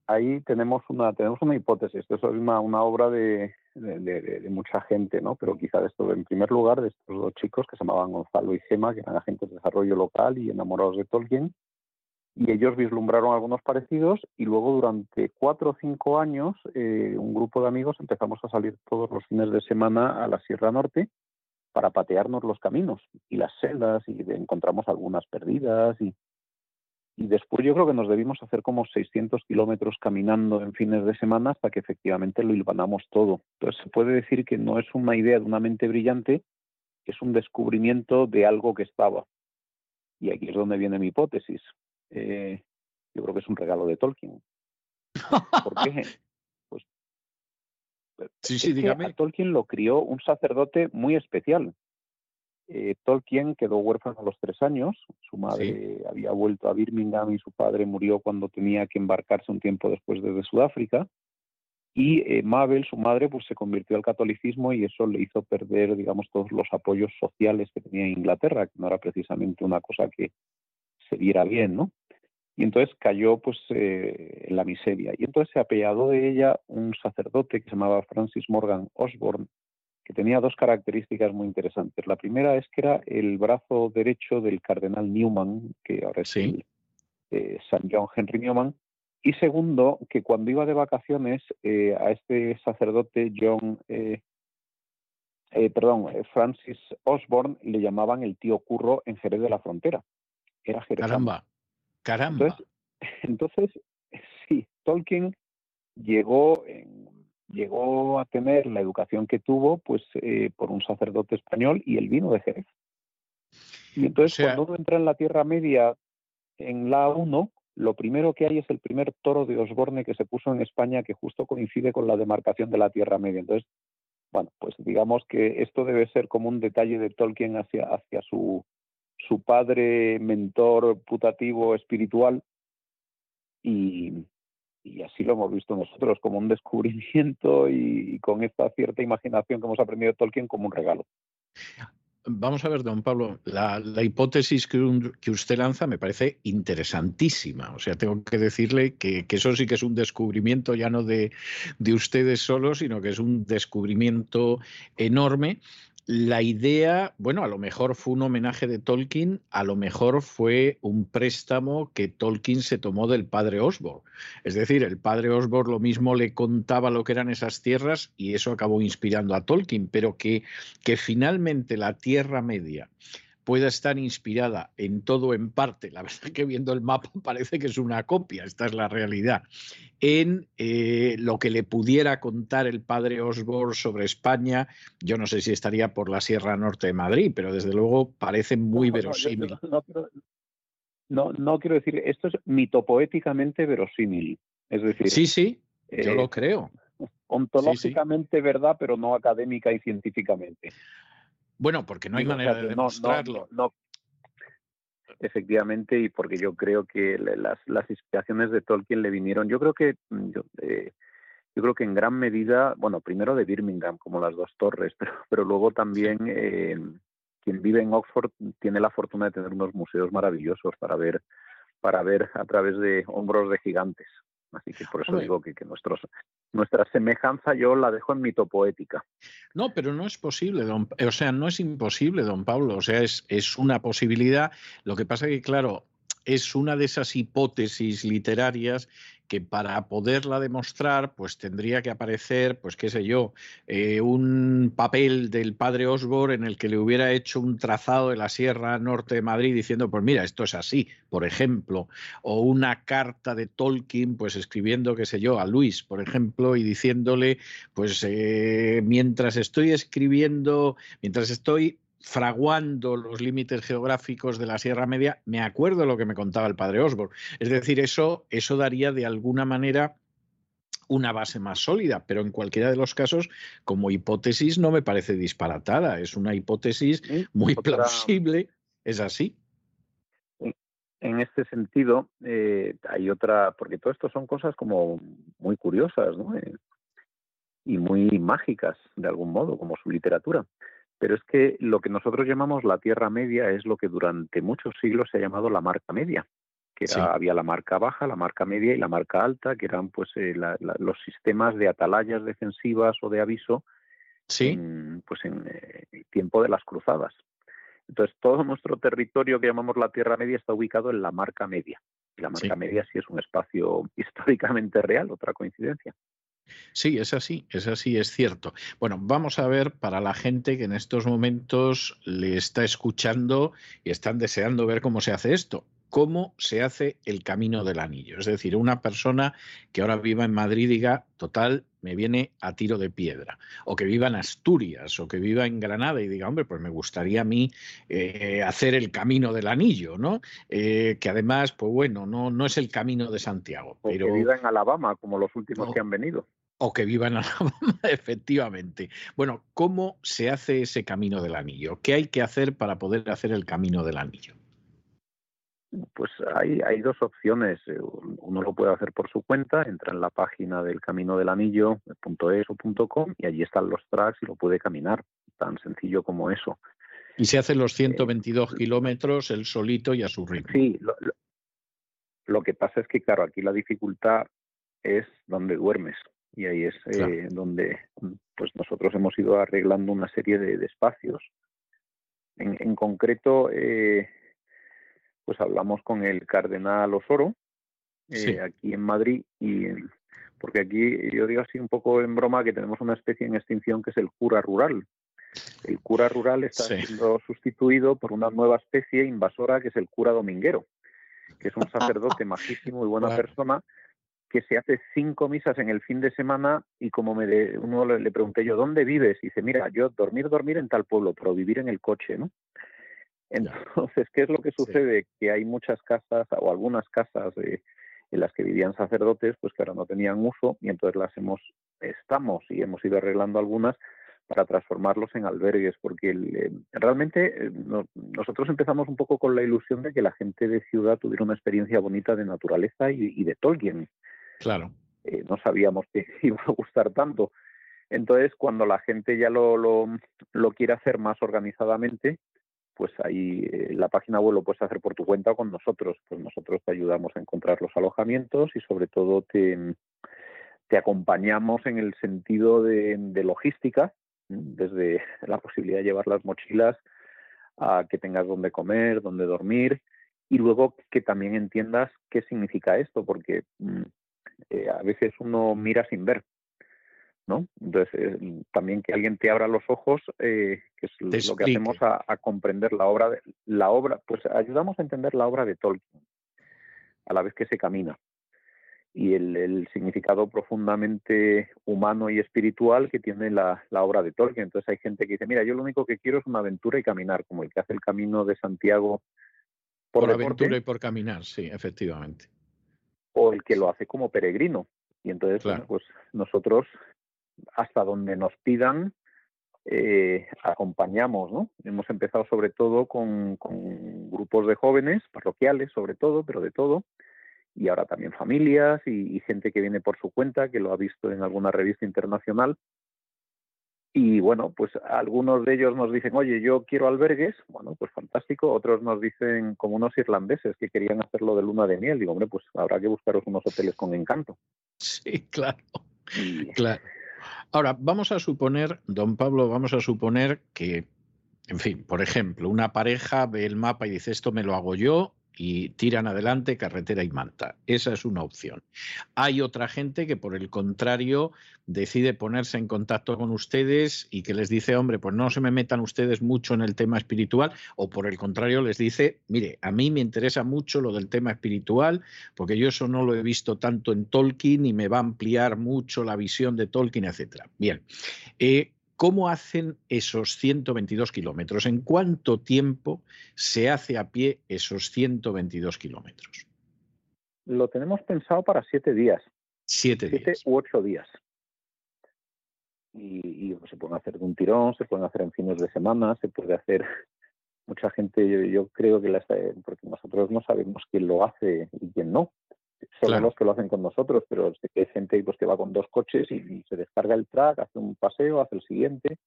ahí tenemos una, tenemos una hipótesis. Esto es una, obra de, mucha gente, ¿no? Pero quizá de esto, en primer lugar, de estos dos chicos que se llamaban Gonzalo y Gema, que eran agentes de desarrollo local y enamorados de Tolkien. Y ellos vislumbraron algunos parecidos y luego durante cuatro o cinco años eh, un grupo de amigos empezamos a salir todos los fines de semana a la Sierra Norte para patearnos los caminos y las sendas y encontramos algunas perdidas y, y después yo creo que nos debimos hacer como 600 kilómetros caminando en fines de semana hasta que efectivamente lo hilvanamos todo. Entonces se puede decir que no es una idea de una mente brillante, es un descubrimiento de algo que estaba. Y aquí es donde viene mi hipótesis. Eh, yo creo que es un regalo de Tolkien. ¿Por qué? Pues, sí, sí, dígame. Tolkien lo crió un sacerdote muy especial. Eh, Tolkien quedó huérfano a los tres años. Su madre había vuelto a Birmingham y su padre murió cuando tenía que embarcarse un tiempo después desde Sudáfrica. Y eh, Mabel, su madre, pues se convirtió al catolicismo y eso le hizo perder, digamos, todos los apoyos sociales que tenía en Inglaterra, que no era precisamente una cosa que se viera bien, ¿no? Y entonces cayó pues eh, en la miseria. Y entonces se apeado de ella un sacerdote que se llamaba Francis Morgan Osborne, que tenía dos características muy interesantes. La primera es que era el brazo derecho del cardenal Newman, que ahora es el, eh, San John Henry Newman, y segundo, que cuando iba de vacaciones eh, a este sacerdote John, eh, perdón, Francis Osborne, le llamaban el tío Curro en Jerez de la Frontera. Era Jerez. Caramba, caramba. Entonces, entonces, sí, Tolkien llegó en llegó a tener la educación que tuvo pues eh, por un sacerdote español y el vino de Jerez. Y entonces cuando uno entra en la Tierra Media en la 1, lo primero que hay es el primer toro de Osborne que se puso en España que justo coincide con la demarcación de la Tierra Media. Entonces, bueno, pues digamos que esto debe ser como un detalle de Tolkien hacia, hacia su, su padre, mentor putativo espiritual y, y así lo hemos visto nosotros como un descubrimiento y, con esta cierta imaginación que hemos aprendido de Tolkien como un regalo. Vamos a ver, don Pablo, la, hipótesis que, usted lanza me parece interesantísima. O sea, tengo que decirle que, eso sí que es un descubrimiento ya no de, de ustedes solos, sino que es un descubrimiento enorme la idea, bueno, a lo mejor fue un homenaje de Tolkien, a lo mejor fue un préstamo que Tolkien se tomó del padre Osborne. Es decir, el padre Osborne lo mismo le contaba lo que eran esas tierras y eso acabó inspirando a Tolkien, pero que, que finalmente la Tierra Media pueda estar inspirada en todo en parte, la verdad que viendo el mapa parece que es una copia, esta es la realidad, en eh, lo que le pudiera contar el padre Osborne sobre España, yo no sé si estaría por la Sierra Norte de Madrid, pero desde luego parece muy verosímil. No, no, quiero decir, esto es mitopoéticamente verosímil, es decir... Sí, sí, yo lo eh, creo. Ontológicamente verdad, pero no académica y científicamente. Bueno, porque no hay manera de demostrarlo. No, Efectivamente, y porque yo creo que las, las inspiraciones de Tolkien le vinieron, yo creo que mm, yo, eh, yo creo que en gran medida, bueno, primero de Birmingham, como las dos torres, pero, pero luego también eh, quien vive en Oxford tiene la fortuna de tener unos museos maravillosos para ver, para ver a través de hombros de gigantes. Así que por eso digo que, que nuestros, nuestra semejanza yo la dejo en mitopoética. No, pero no es posible, don, o sea, no es imposible, don Pablo, o sea, es, es una posibilidad. Lo que pasa es que, claro, es una de esas hipótesis literarias que para poderla demostrar, pues tendría que aparecer, pues qué sé yo, eh, un papel del padre Osborne en el que le hubiera hecho un trazado de la Sierra Norte de Madrid diciendo, pues mira, esto es así, por ejemplo, o una carta de Tolkien, pues escribiendo, qué sé yo, a Luis, por ejemplo, y diciéndole, pues eh, mientras estoy escribiendo, mientras estoy fraguando los límites geográficos de la Sierra Media, me acuerdo lo que me contaba el padre Osborne. Es decir, eso, eso daría de alguna manera una base más sólida, pero en cualquiera de los casos, como hipótesis, no me parece disparatada. Es una hipótesis muy plausible. Es así. En este sentido, eh, hay otra, porque todo esto son cosas como muy curiosas ¿no? Eh, y muy mágicas, de algún modo, como su literatura. Pero es que lo que nosotros llamamos la Tierra Media es lo que durante muchos siglos se ha llamado la marca media, que había la marca baja, la marca media y la marca alta, que eran pues eh, los sistemas de atalayas defensivas o de aviso en, pues en eh, el tiempo de las cruzadas. Entonces, todo nuestro territorio que llamamos la Tierra Media está ubicado en la marca media. Y la marca media sí es un espacio históricamente real, otra coincidencia. Sí, es así, es así, es cierto. Bueno, vamos a ver para la gente que en estos momentos le está escuchando y están deseando ver cómo se hace esto cómo se hace el camino del anillo. Es decir, una persona que ahora viva en Madrid diga, total, me viene a tiro de piedra. O que viva en Asturias o que viva en Granada y diga, hombre, pues me gustaría a mí eh, hacer el camino del anillo, ¿no? Eh, que además, pues bueno, no, no es el camino de Santiago. O pero... que viva en Alabama, como los últimos que han venido. O que viva en Alabama, efectivamente. Bueno, ¿cómo se hace ese camino del anillo? ¿Qué hay que hacer para poder hacer el camino del anillo? Pues hay, hay dos opciones. Eh, uno lo puede hacer por su cuenta, entra en la página del camino del anillo, .es o .com, y allí están los tracks y lo puede caminar. Tan sencillo como eso. Y se hacen los 122 eh, kilómetros el solito y a su ritmo. Sí, lo, que pasa es que, claro, aquí la dificultad es donde duermes. Y ahí es eh, donde pues nosotros hemos ido arreglando una serie de, espacios. En, en concreto, eh, pues hablamos con el cardenal Osoro, eh, aquí en Madrid, y porque aquí yo digo así un poco en broma que tenemos una especie en extinción que es el cura rural. El cura rural está siendo sustituido por una nueva especie invasora que es el cura dominguero, que es un sacerdote majísimo y buena persona que se hace cinco misas en el fin de semana y como me de, uno le, le, pregunté yo, ¿dónde vives? Y dice, mira, yo dormir, dormir en tal pueblo, pero vivir en el coche, ¿no? Entonces, ¿qué es lo que sucede? Que hay muchas casas o algunas casas en las que vivían sacerdotes, pues que ahora no tenían uso y entonces las hemos, estamos y hemos ido arreglando algunas para transformarlos en albergues, porque eh, realmente eh, nosotros empezamos un poco con la ilusión de que la gente de ciudad tuviera una experiencia bonita de naturaleza y, de Tolkien. Claro. Eh, no sabíamos que iba a gustar tanto. Entonces, cuando la gente ya lo, lo, lo quiere hacer más organizadamente, pues ahí eh, la página web lo puedes hacer por tu cuenta o con nosotros. Pues nosotros te ayudamos a encontrar los alojamientos y sobre todo te, acompañamos en el sentido de, logística desde la posibilidad de llevar las mochilas a que tengas donde comer, donde dormir y luego que también entiendas qué significa esto, porque mm, eh, a veces uno mira sin ver. ¿No? Entonces, eh, también que alguien te abra los ojos, eh, que es lo que hacemos a, a, comprender la obra, de, la obra, pues ayudamos a entender la obra de Tolkien, a la vez que se camina y el, significado profundamente humano y espiritual que tiene la, obra de Tolkien. Entonces hay gente que dice, mira, yo lo único que quiero es una aventura y caminar, como el que hace el camino de Santiago por, aventura y por caminar, sí, efectivamente. O el que lo hace como peregrino. Y entonces, pues nosotros, hasta donde nos pidan, eh, acompañamos, ¿no? Hemos empezado sobre todo con, con grupos de jóvenes, parroquiales sobre todo, pero de todo, y ahora también familias y, gente que viene por su cuenta, que lo ha visto en alguna revista internacional. Y bueno, pues algunos de ellos nos dicen, oye, yo quiero albergues, bueno, pues fantástico. Otros nos dicen, como unos irlandeses que querían hacerlo de luna de miel, digo, hombre, pues habrá que buscaros unos hoteles con encanto. Sí, claro. Claro. Ahora, vamos a suponer, don Pablo, vamos a suponer que, en fin, por ejemplo, una pareja ve el mapa y dice, esto me lo hago yo, y tiran adelante carretera y manta. Esa es una opción. Hay otra gente que, por el contrario, decide ponerse en contacto con ustedes y que les dice, hombre, pues no se me metan ustedes mucho en el tema espiritual, o por el contrario les dice, mire, a mí me interesa mucho lo del tema espiritual, porque yo eso no lo he visto tanto en Tolkien y me va a ampliar mucho la visión de Tolkien, etcétera. Bien. Eh, ¿Cómo hacen esos 122 kilómetros? ¿En cuánto tiempo se hace a pie esos 122 kilómetros? Lo tenemos pensado para siete días. Siete, siete u ocho días. Y, se pueden hacer de un tirón, se pueden hacer en fines de semana, se puede hacer. Mucha gente, yo, yo creo que la, porque nosotros no sabemos quién lo hace y quién no son los que lo hacen con nosotros, pero sé que hay gente pues, que va con dos coches y, se descarga el track, hace un paseo, hace el siguiente.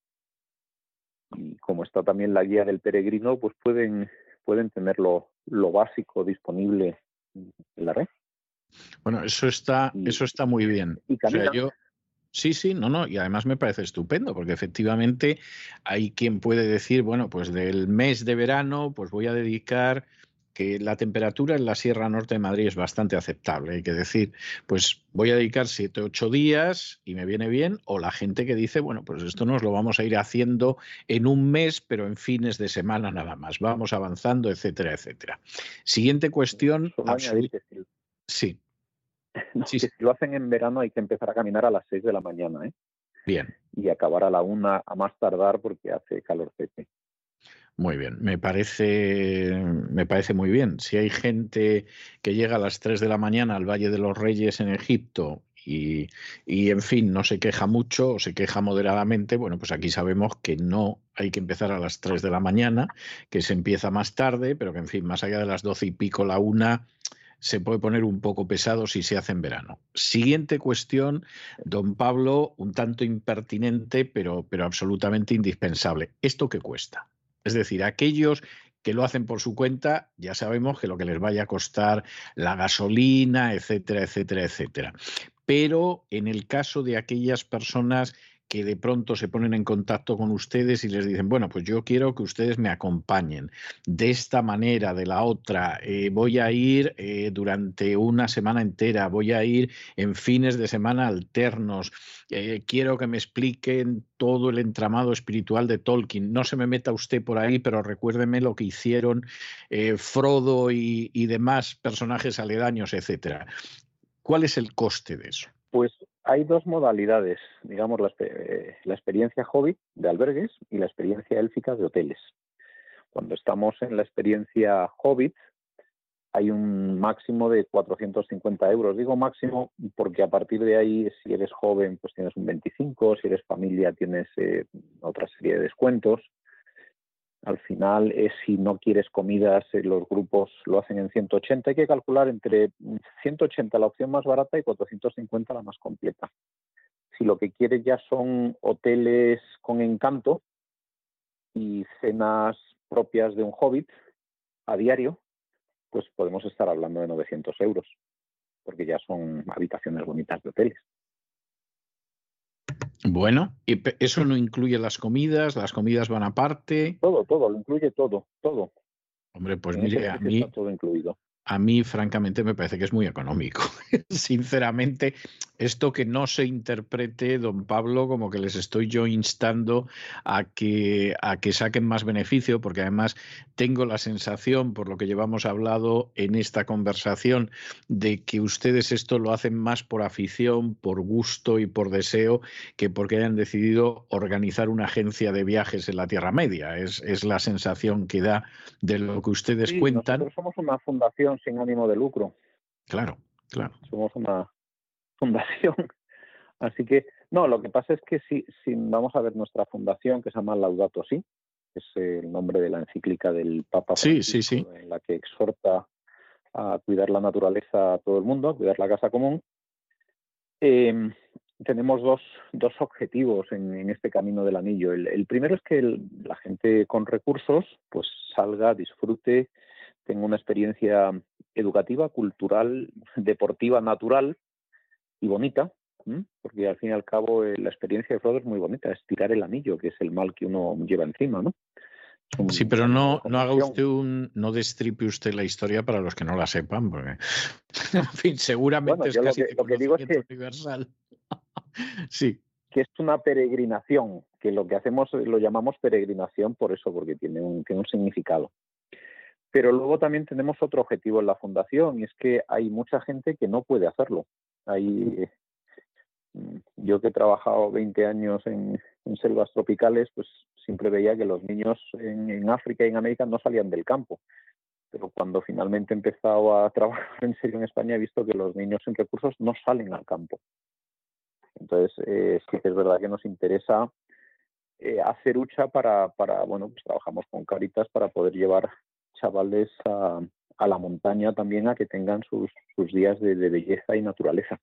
Y como está también la guía del peregrino, pues pueden, pueden tener lo, básico disponible en la red. Bueno, eso está, eso está muy bien. Y yo, Sí, sí, no, no, y además me parece estupendo, porque efectivamente hay quien puede decir, bueno, pues del mes de verano, pues voy a dedicar que la temperatura en la Sierra Norte de Madrid es bastante aceptable, hay que decir, pues voy a dedicar siete, ocho días y me viene bien, o la gente que dice, bueno, pues esto nos lo vamos a ir haciendo en un mes, pero en fines de semana nada más, vamos avanzando, etcétera, etcétera. Siguiente cuestión. Sí. Si lo hacen en verano hay que empezar a caminar a las seis de la mañana, ¿eh? Bien. Y acabar a la una a más tardar porque hace calor. Muy bien, me parece, me parece muy bien. Si hay gente que llega a las 3 de la mañana al Valle de los Reyes en Egipto y, y, en fin, no se queja mucho o se queja moderadamente, bueno, pues aquí sabemos que no hay que empezar a las 3 de la mañana, que se empieza más tarde, pero que en fin, más allá de las 12 y pico, la una se puede poner un poco pesado si se hace en verano. Siguiente cuestión, don Pablo, un tanto impertinente, pero, pero absolutamente indispensable. ¿Esto qué cuesta? Es decir, aquellos que lo hacen por su cuenta, ya sabemos que lo que les vaya a costar la gasolina, etcétera, etcétera, etcétera. Pero en el caso de aquellas personas que de pronto se ponen en contacto con ustedes y les dicen, bueno, pues yo quiero que ustedes me acompañen de esta manera, de la otra, eh, voy a ir eh, durante una semana entera, voy a ir en fines de semana alternos, eh, quiero que me expliquen todo el entramado espiritual de Tolkien. No se me meta usted por ahí, pero recuérdeme lo que hicieron Frodo y, demás personajes aledaños, etcétera. ¿Cuál es el coste de eso? Pues hay dos modalidades, digamos, eh, la, experiencia hobbit de albergues y la experiencia élfica de hoteles. Cuando estamos en la experiencia hobbit, hay un máximo de 450 euros. Digo máximo porque a partir de ahí, si eres joven, pues tienes un 25, si eres familia, tienes eh, otra serie de descuentos. Al final es si no quieres comidas, eh, los grupos lo hacen en 180. Hay que calcular entre 180 la opción más barata y 450 la más completa. Si lo que quieres ya son hoteles con encanto y cenas propias de un hobbit a diario, pues podemos estar hablando de 900 euros, porque ya son habitaciones bonitas de hoteles. Bueno, y eso no incluye las comidas, las comidas van aparte. Todo, todo, lo incluye todo, todo. Hombre, pues mire, a mí, todo incluido a mí francamente me parece que es muy económico. Sinceramente, esto que no se interprete, don Pablo, como que les estoy yo instando a que, a que saquen más beneficio, porque además tengo la sensación, por lo que llevamos hablado en esta conversación, de que ustedes esto lo hacen más por afición, por gusto y por deseo, que porque hayan decidido organizar una agencia de viajes en la Tierra Media. Es, es la sensación que da de lo que ustedes cuentan. Nosotros somos una fundación sin ánimo de lucro. Claro, claro. Somos una fundación. Así que, no, lo que pasa es que si, si vamos a ver nuestra fundación, que se llama Laudato Si, es el nombre de la encíclica del Papa sí, sí, sí. en la que exhorta a cuidar la naturaleza a todo el mundo, a cuidar la casa común. Em, tenemos dos, dos objetivos en, este camino del anillo. El, primero es que la gente con recursos pues salga, disfrute tengo una experiencia educativa, cultural, deportiva, natural y bonita, porque al fin y al cabo eh, la experiencia de Frodo es muy bonita, es tirar el anillo, que es el mal que uno lleva encima, ¿no? sí, pero no, no haga usted un, no destripe usted la historia para los que no la sepan, porque en fin, seguramente es casi lo que, digo es que, universal. sí. Que es una peregrinación, que lo que hacemos lo llamamos peregrinación por eso, porque tiene un, tiene un significado. Pero luego también tenemos otro objetivo en la fundación y es que hay mucha gente que no puede hacerlo. Mm, yo que he trabajado 20 años en, selvas tropicales, pues siempre veía que los niños en, África y en América no salían del campo. Pero cuando finalmente he empezado a trabajar en serio en España he visto que los niños sin recursos no salen al campo. Entonces, eh, sí que es verdad que nos interesa eh, hacer hucha para, para, bueno, pues trabajamos con Caritas para poder llevar chavales a, la montaña también a que tengan sus, días de, belleza y naturaleza.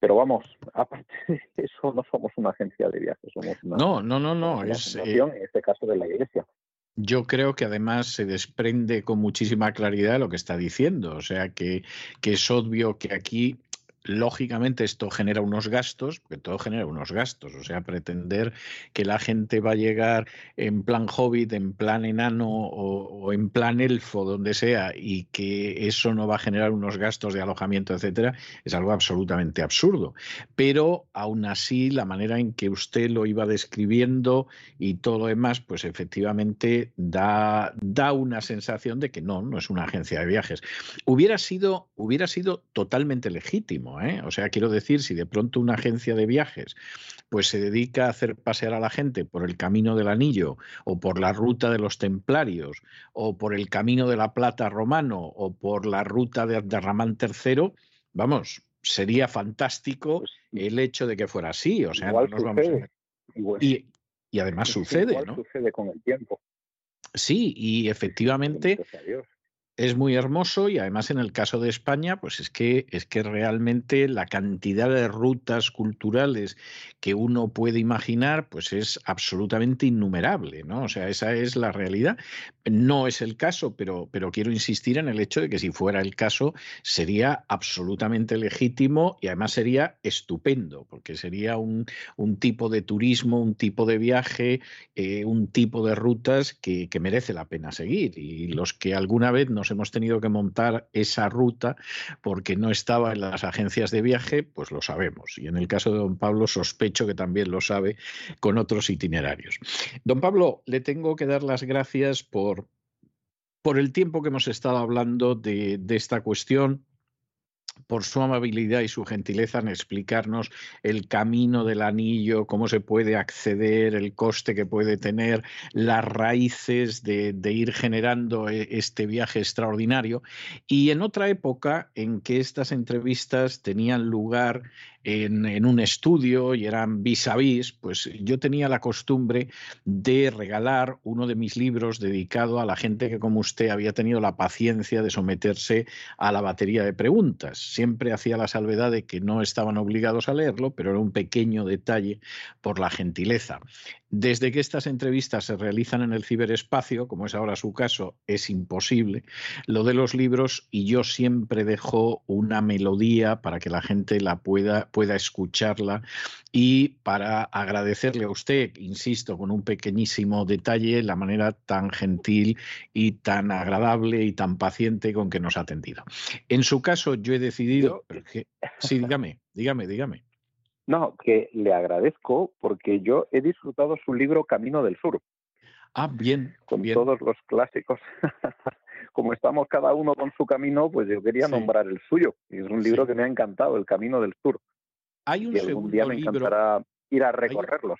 Pero vamos, aparte de eso, no somos una agencia de viajes, somos una. No, no, no, no. Es, eh, en este caso de la iglesia. Yo creo que además se desprende con muchísima claridad lo que está diciendo. O sea, que, que es obvio que aquí lógicamente esto genera unos gastos, porque todo genera unos gastos, o sea, pretender que la gente va a llegar en plan hobbit, en plan enano o, en plan elfo, donde sea, y que eso no va a generar unos gastos de alojamiento, etcétera, es algo absolutamente absurdo. Pero aún así, la manera en que usted lo iba describiendo y todo lo demás, pues efectivamente da, da una sensación de que no, no es una agencia de viajes. Hubiera sido, hubiera sido totalmente legítimo ¿eh? O sea, quiero decir, si de pronto una agencia de viajes pues se dedica a hacer pasear a la gente por el camino del anillo o por la ruta de los templarios o por el camino de la plata romano o por la ruta de Ramán III, vamos, sería fantástico pues el hecho de que fuera así. O sea, y, además sucede, ¿no? Sucede con el tiempo. Sí, y efectivamente es muy hermoso y además en el caso de España, pues es que es que realmente la cantidad de rutas culturales que uno puede imaginar, pues es absolutamente innumerable, ¿no? O sea, esa es la realidad. No es el caso, pero, pero quiero insistir en el hecho de que si fuera el caso, sería absolutamente legítimo y además sería estupendo, porque sería un, un tipo de turismo, un tipo de viaje, eh, un tipo de rutas que, que merece la pena seguir. Y los que alguna vez no nos hemos tenido que montar esa ruta porque no estaba en las agencias de viaje, pues lo sabemos. Y en el caso de don Pablo sospecho que también lo sabe con otros itinerarios. Don Pablo, le tengo que dar las gracias por, por el tiempo que hemos estado hablando de, de esta cuestión por su amabilidad y su gentileza en explicarnos el camino del anillo, cómo se puede acceder, el coste que puede tener, las raíces de, ir generando e, este viaje extraordinario. Y en otra época en que estas entrevistas tenían lugar en, un estudio y eran vis a vis, pues yo tenía la costumbre de regalar uno de mis libros dedicado a la gente que como usted había tenido la paciencia de someterse a la batería de preguntas. Siempre hacía la salvedad de que no estaban obligados a leerlo, pero era un pequeño detalle por la gentileza. Desde que estas entrevistas se realizan en el ciberespacio, como es ahora su caso, es imposible lo de los libros y yo siempre dejo una melodía para que la gente la pueda, pueda escucharla y para agradecerle a usted, insisto, con un pequeñísimo detalle, la manera tan gentil y tan agradable y tan paciente con que nos ha atendido. En su caso, yo he decidido... sí, dígame, dígame, dígame. No, que le agradezco porque yo he disfrutado su libro Camino del Sur. Ah, bien. Con todos los clásicos. Como estamos cada uno con su camino, pues yo quería nombrar el suyo. es un libro que me ha encantado, El Camino del Sur. Hay un y algún día me encantará ir a recorrerlos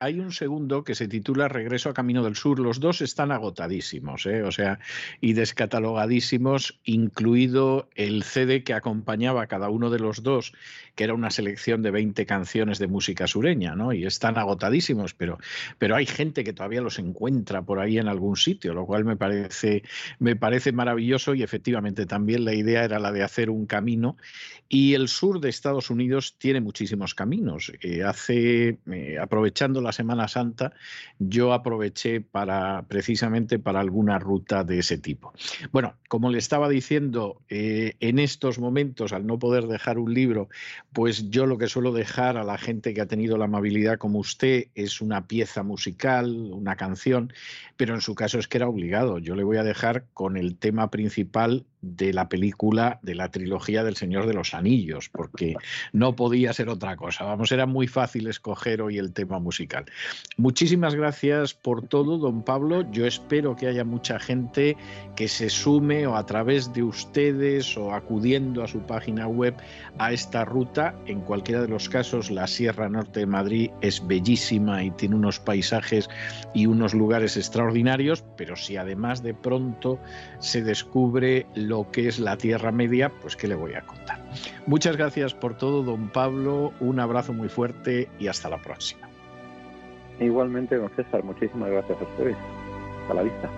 hay un segundo que se titula Regreso a Camino del Sur. Los dos están agotadísimos, ¿eh? o sea, y descatalogadísimos, incluido el CD que acompañaba a cada uno de los dos, que era una selección de 20 canciones de música sureña, ¿no? Y están agotadísimos, pero, pero hay gente que todavía los encuentra por ahí en algún sitio, lo cual me parece, me parece maravilloso y efectivamente también la idea era la de hacer un camino. Y el sur de Estados Unidos tiene muchísimos caminos. Eh, hace, eh, aprovechando la Semana Santa, yo aproveché para precisamente para alguna ruta de ese tipo. Bueno, como le estaba diciendo, eh, en estos momentos, al no poder dejar un libro, pues yo lo que suelo dejar a la gente que ha tenido la amabilidad como usted es una pieza musical, una canción, pero en su caso es que era obligado. Yo le voy a dejar con el tema principal de la película de la trilogía del Señor de los Anillos, porque no podía ser otra cosa. Vamos, era muy fácil escoger hoy el tema musical. Muchísimas gracias por todo, don Pablo. Yo espero que haya mucha gente que se sume o a través de ustedes o acudiendo a su página web a esta ruta. En cualquiera de los casos, la Sierra Norte de Madrid es bellísima y tiene unos paisajes y unos lugares extraordinarios, pero si además de pronto se descubre lo que es la Tierra Media, pues qué le voy a contar. Muchas gracias por todo, don Pablo, un abrazo muy fuerte y hasta la próxima. Igualmente, don César, muchísimas gracias a ustedes. Hasta la vista.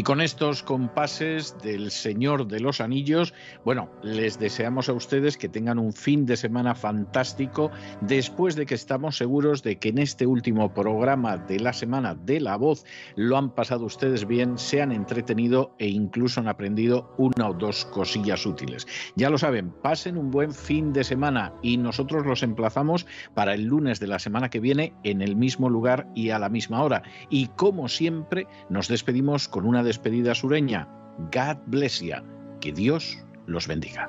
Y con estos compases del Señor de los Anillos, bueno, les deseamos a ustedes que tengan un fin de semana fantástico después de que estamos seguros de que en este último programa de la semana de la voz lo han pasado ustedes bien, se han entretenido e incluso han aprendido una o dos cosillas útiles. Ya lo saben, pasen un buen fin de semana y nosotros los emplazamos para el lunes de la semana que viene en el mismo lugar y a la misma hora. Y como siempre, nos despedimos con una despedida sureña. God bless you. Que Dios los bendiga.